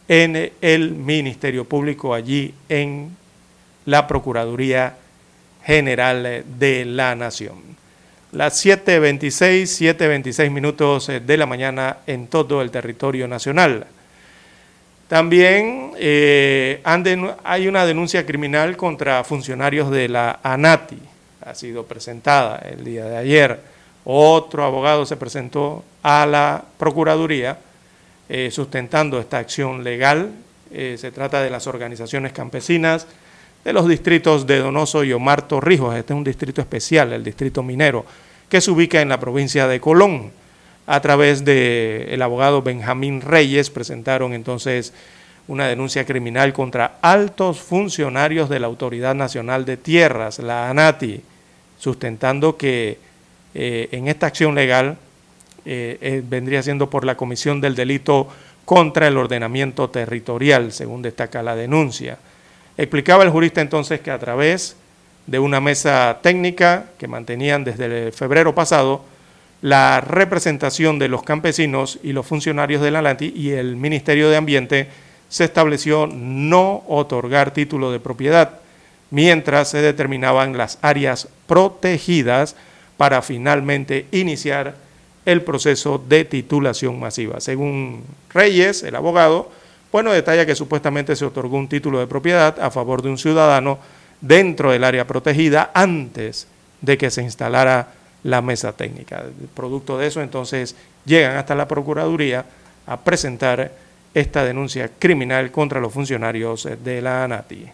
[SPEAKER 1] en el Ministerio Público allí en la Procuraduría General de la Nación las 7.26, 7.26 minutos eh, de la mañana en todo el territorio nacional. También eh, hay una denuncia criminal contra funcionarios de la ANATI, ha sido presentada el día de ayer. Otro abogado se presentó a la Procuraduría eh, sustentando esta acción legal. se trata de las organizaciones campesinas de los distritos de Donoso y Omar Torrijos. Este es un distrito especial, el distrito minero que se ubica en la provincia de Colón. A través del abogado Benjamín Reyes presentaron entonces una denuncia criminal contra altos funcionarios de la Autoridad Nacional de Tierras, la ANATI, sustentando que eh, en esta acción legal eh, eh, vendría siendo por la comisión del delito contra el ordenamiento territorial, según destaca la denuncia. Explicaba el jurista entonces que a través de una mesa técnica que mantenían desde febrero pasado la representación de los campesinos y los funcionarios de la LANTI y el Ministerio de Ambiente se estableció no otorgar título de propiedad mientras se determinaban las áreas protegidas para finalmente iniciar el proceso de titulación masiva. Según Reyes, el abogado, bueno, detalla que supuestamente se otorgó un título de propiedad a favor de un ciudadano dentro del área protegida antes de que se instalara la mesa técnica. Producto de eso, entonces, llegan hasta la Procuraduría a presentar esta denuncia criminal contra los funcionarios de la ANATI.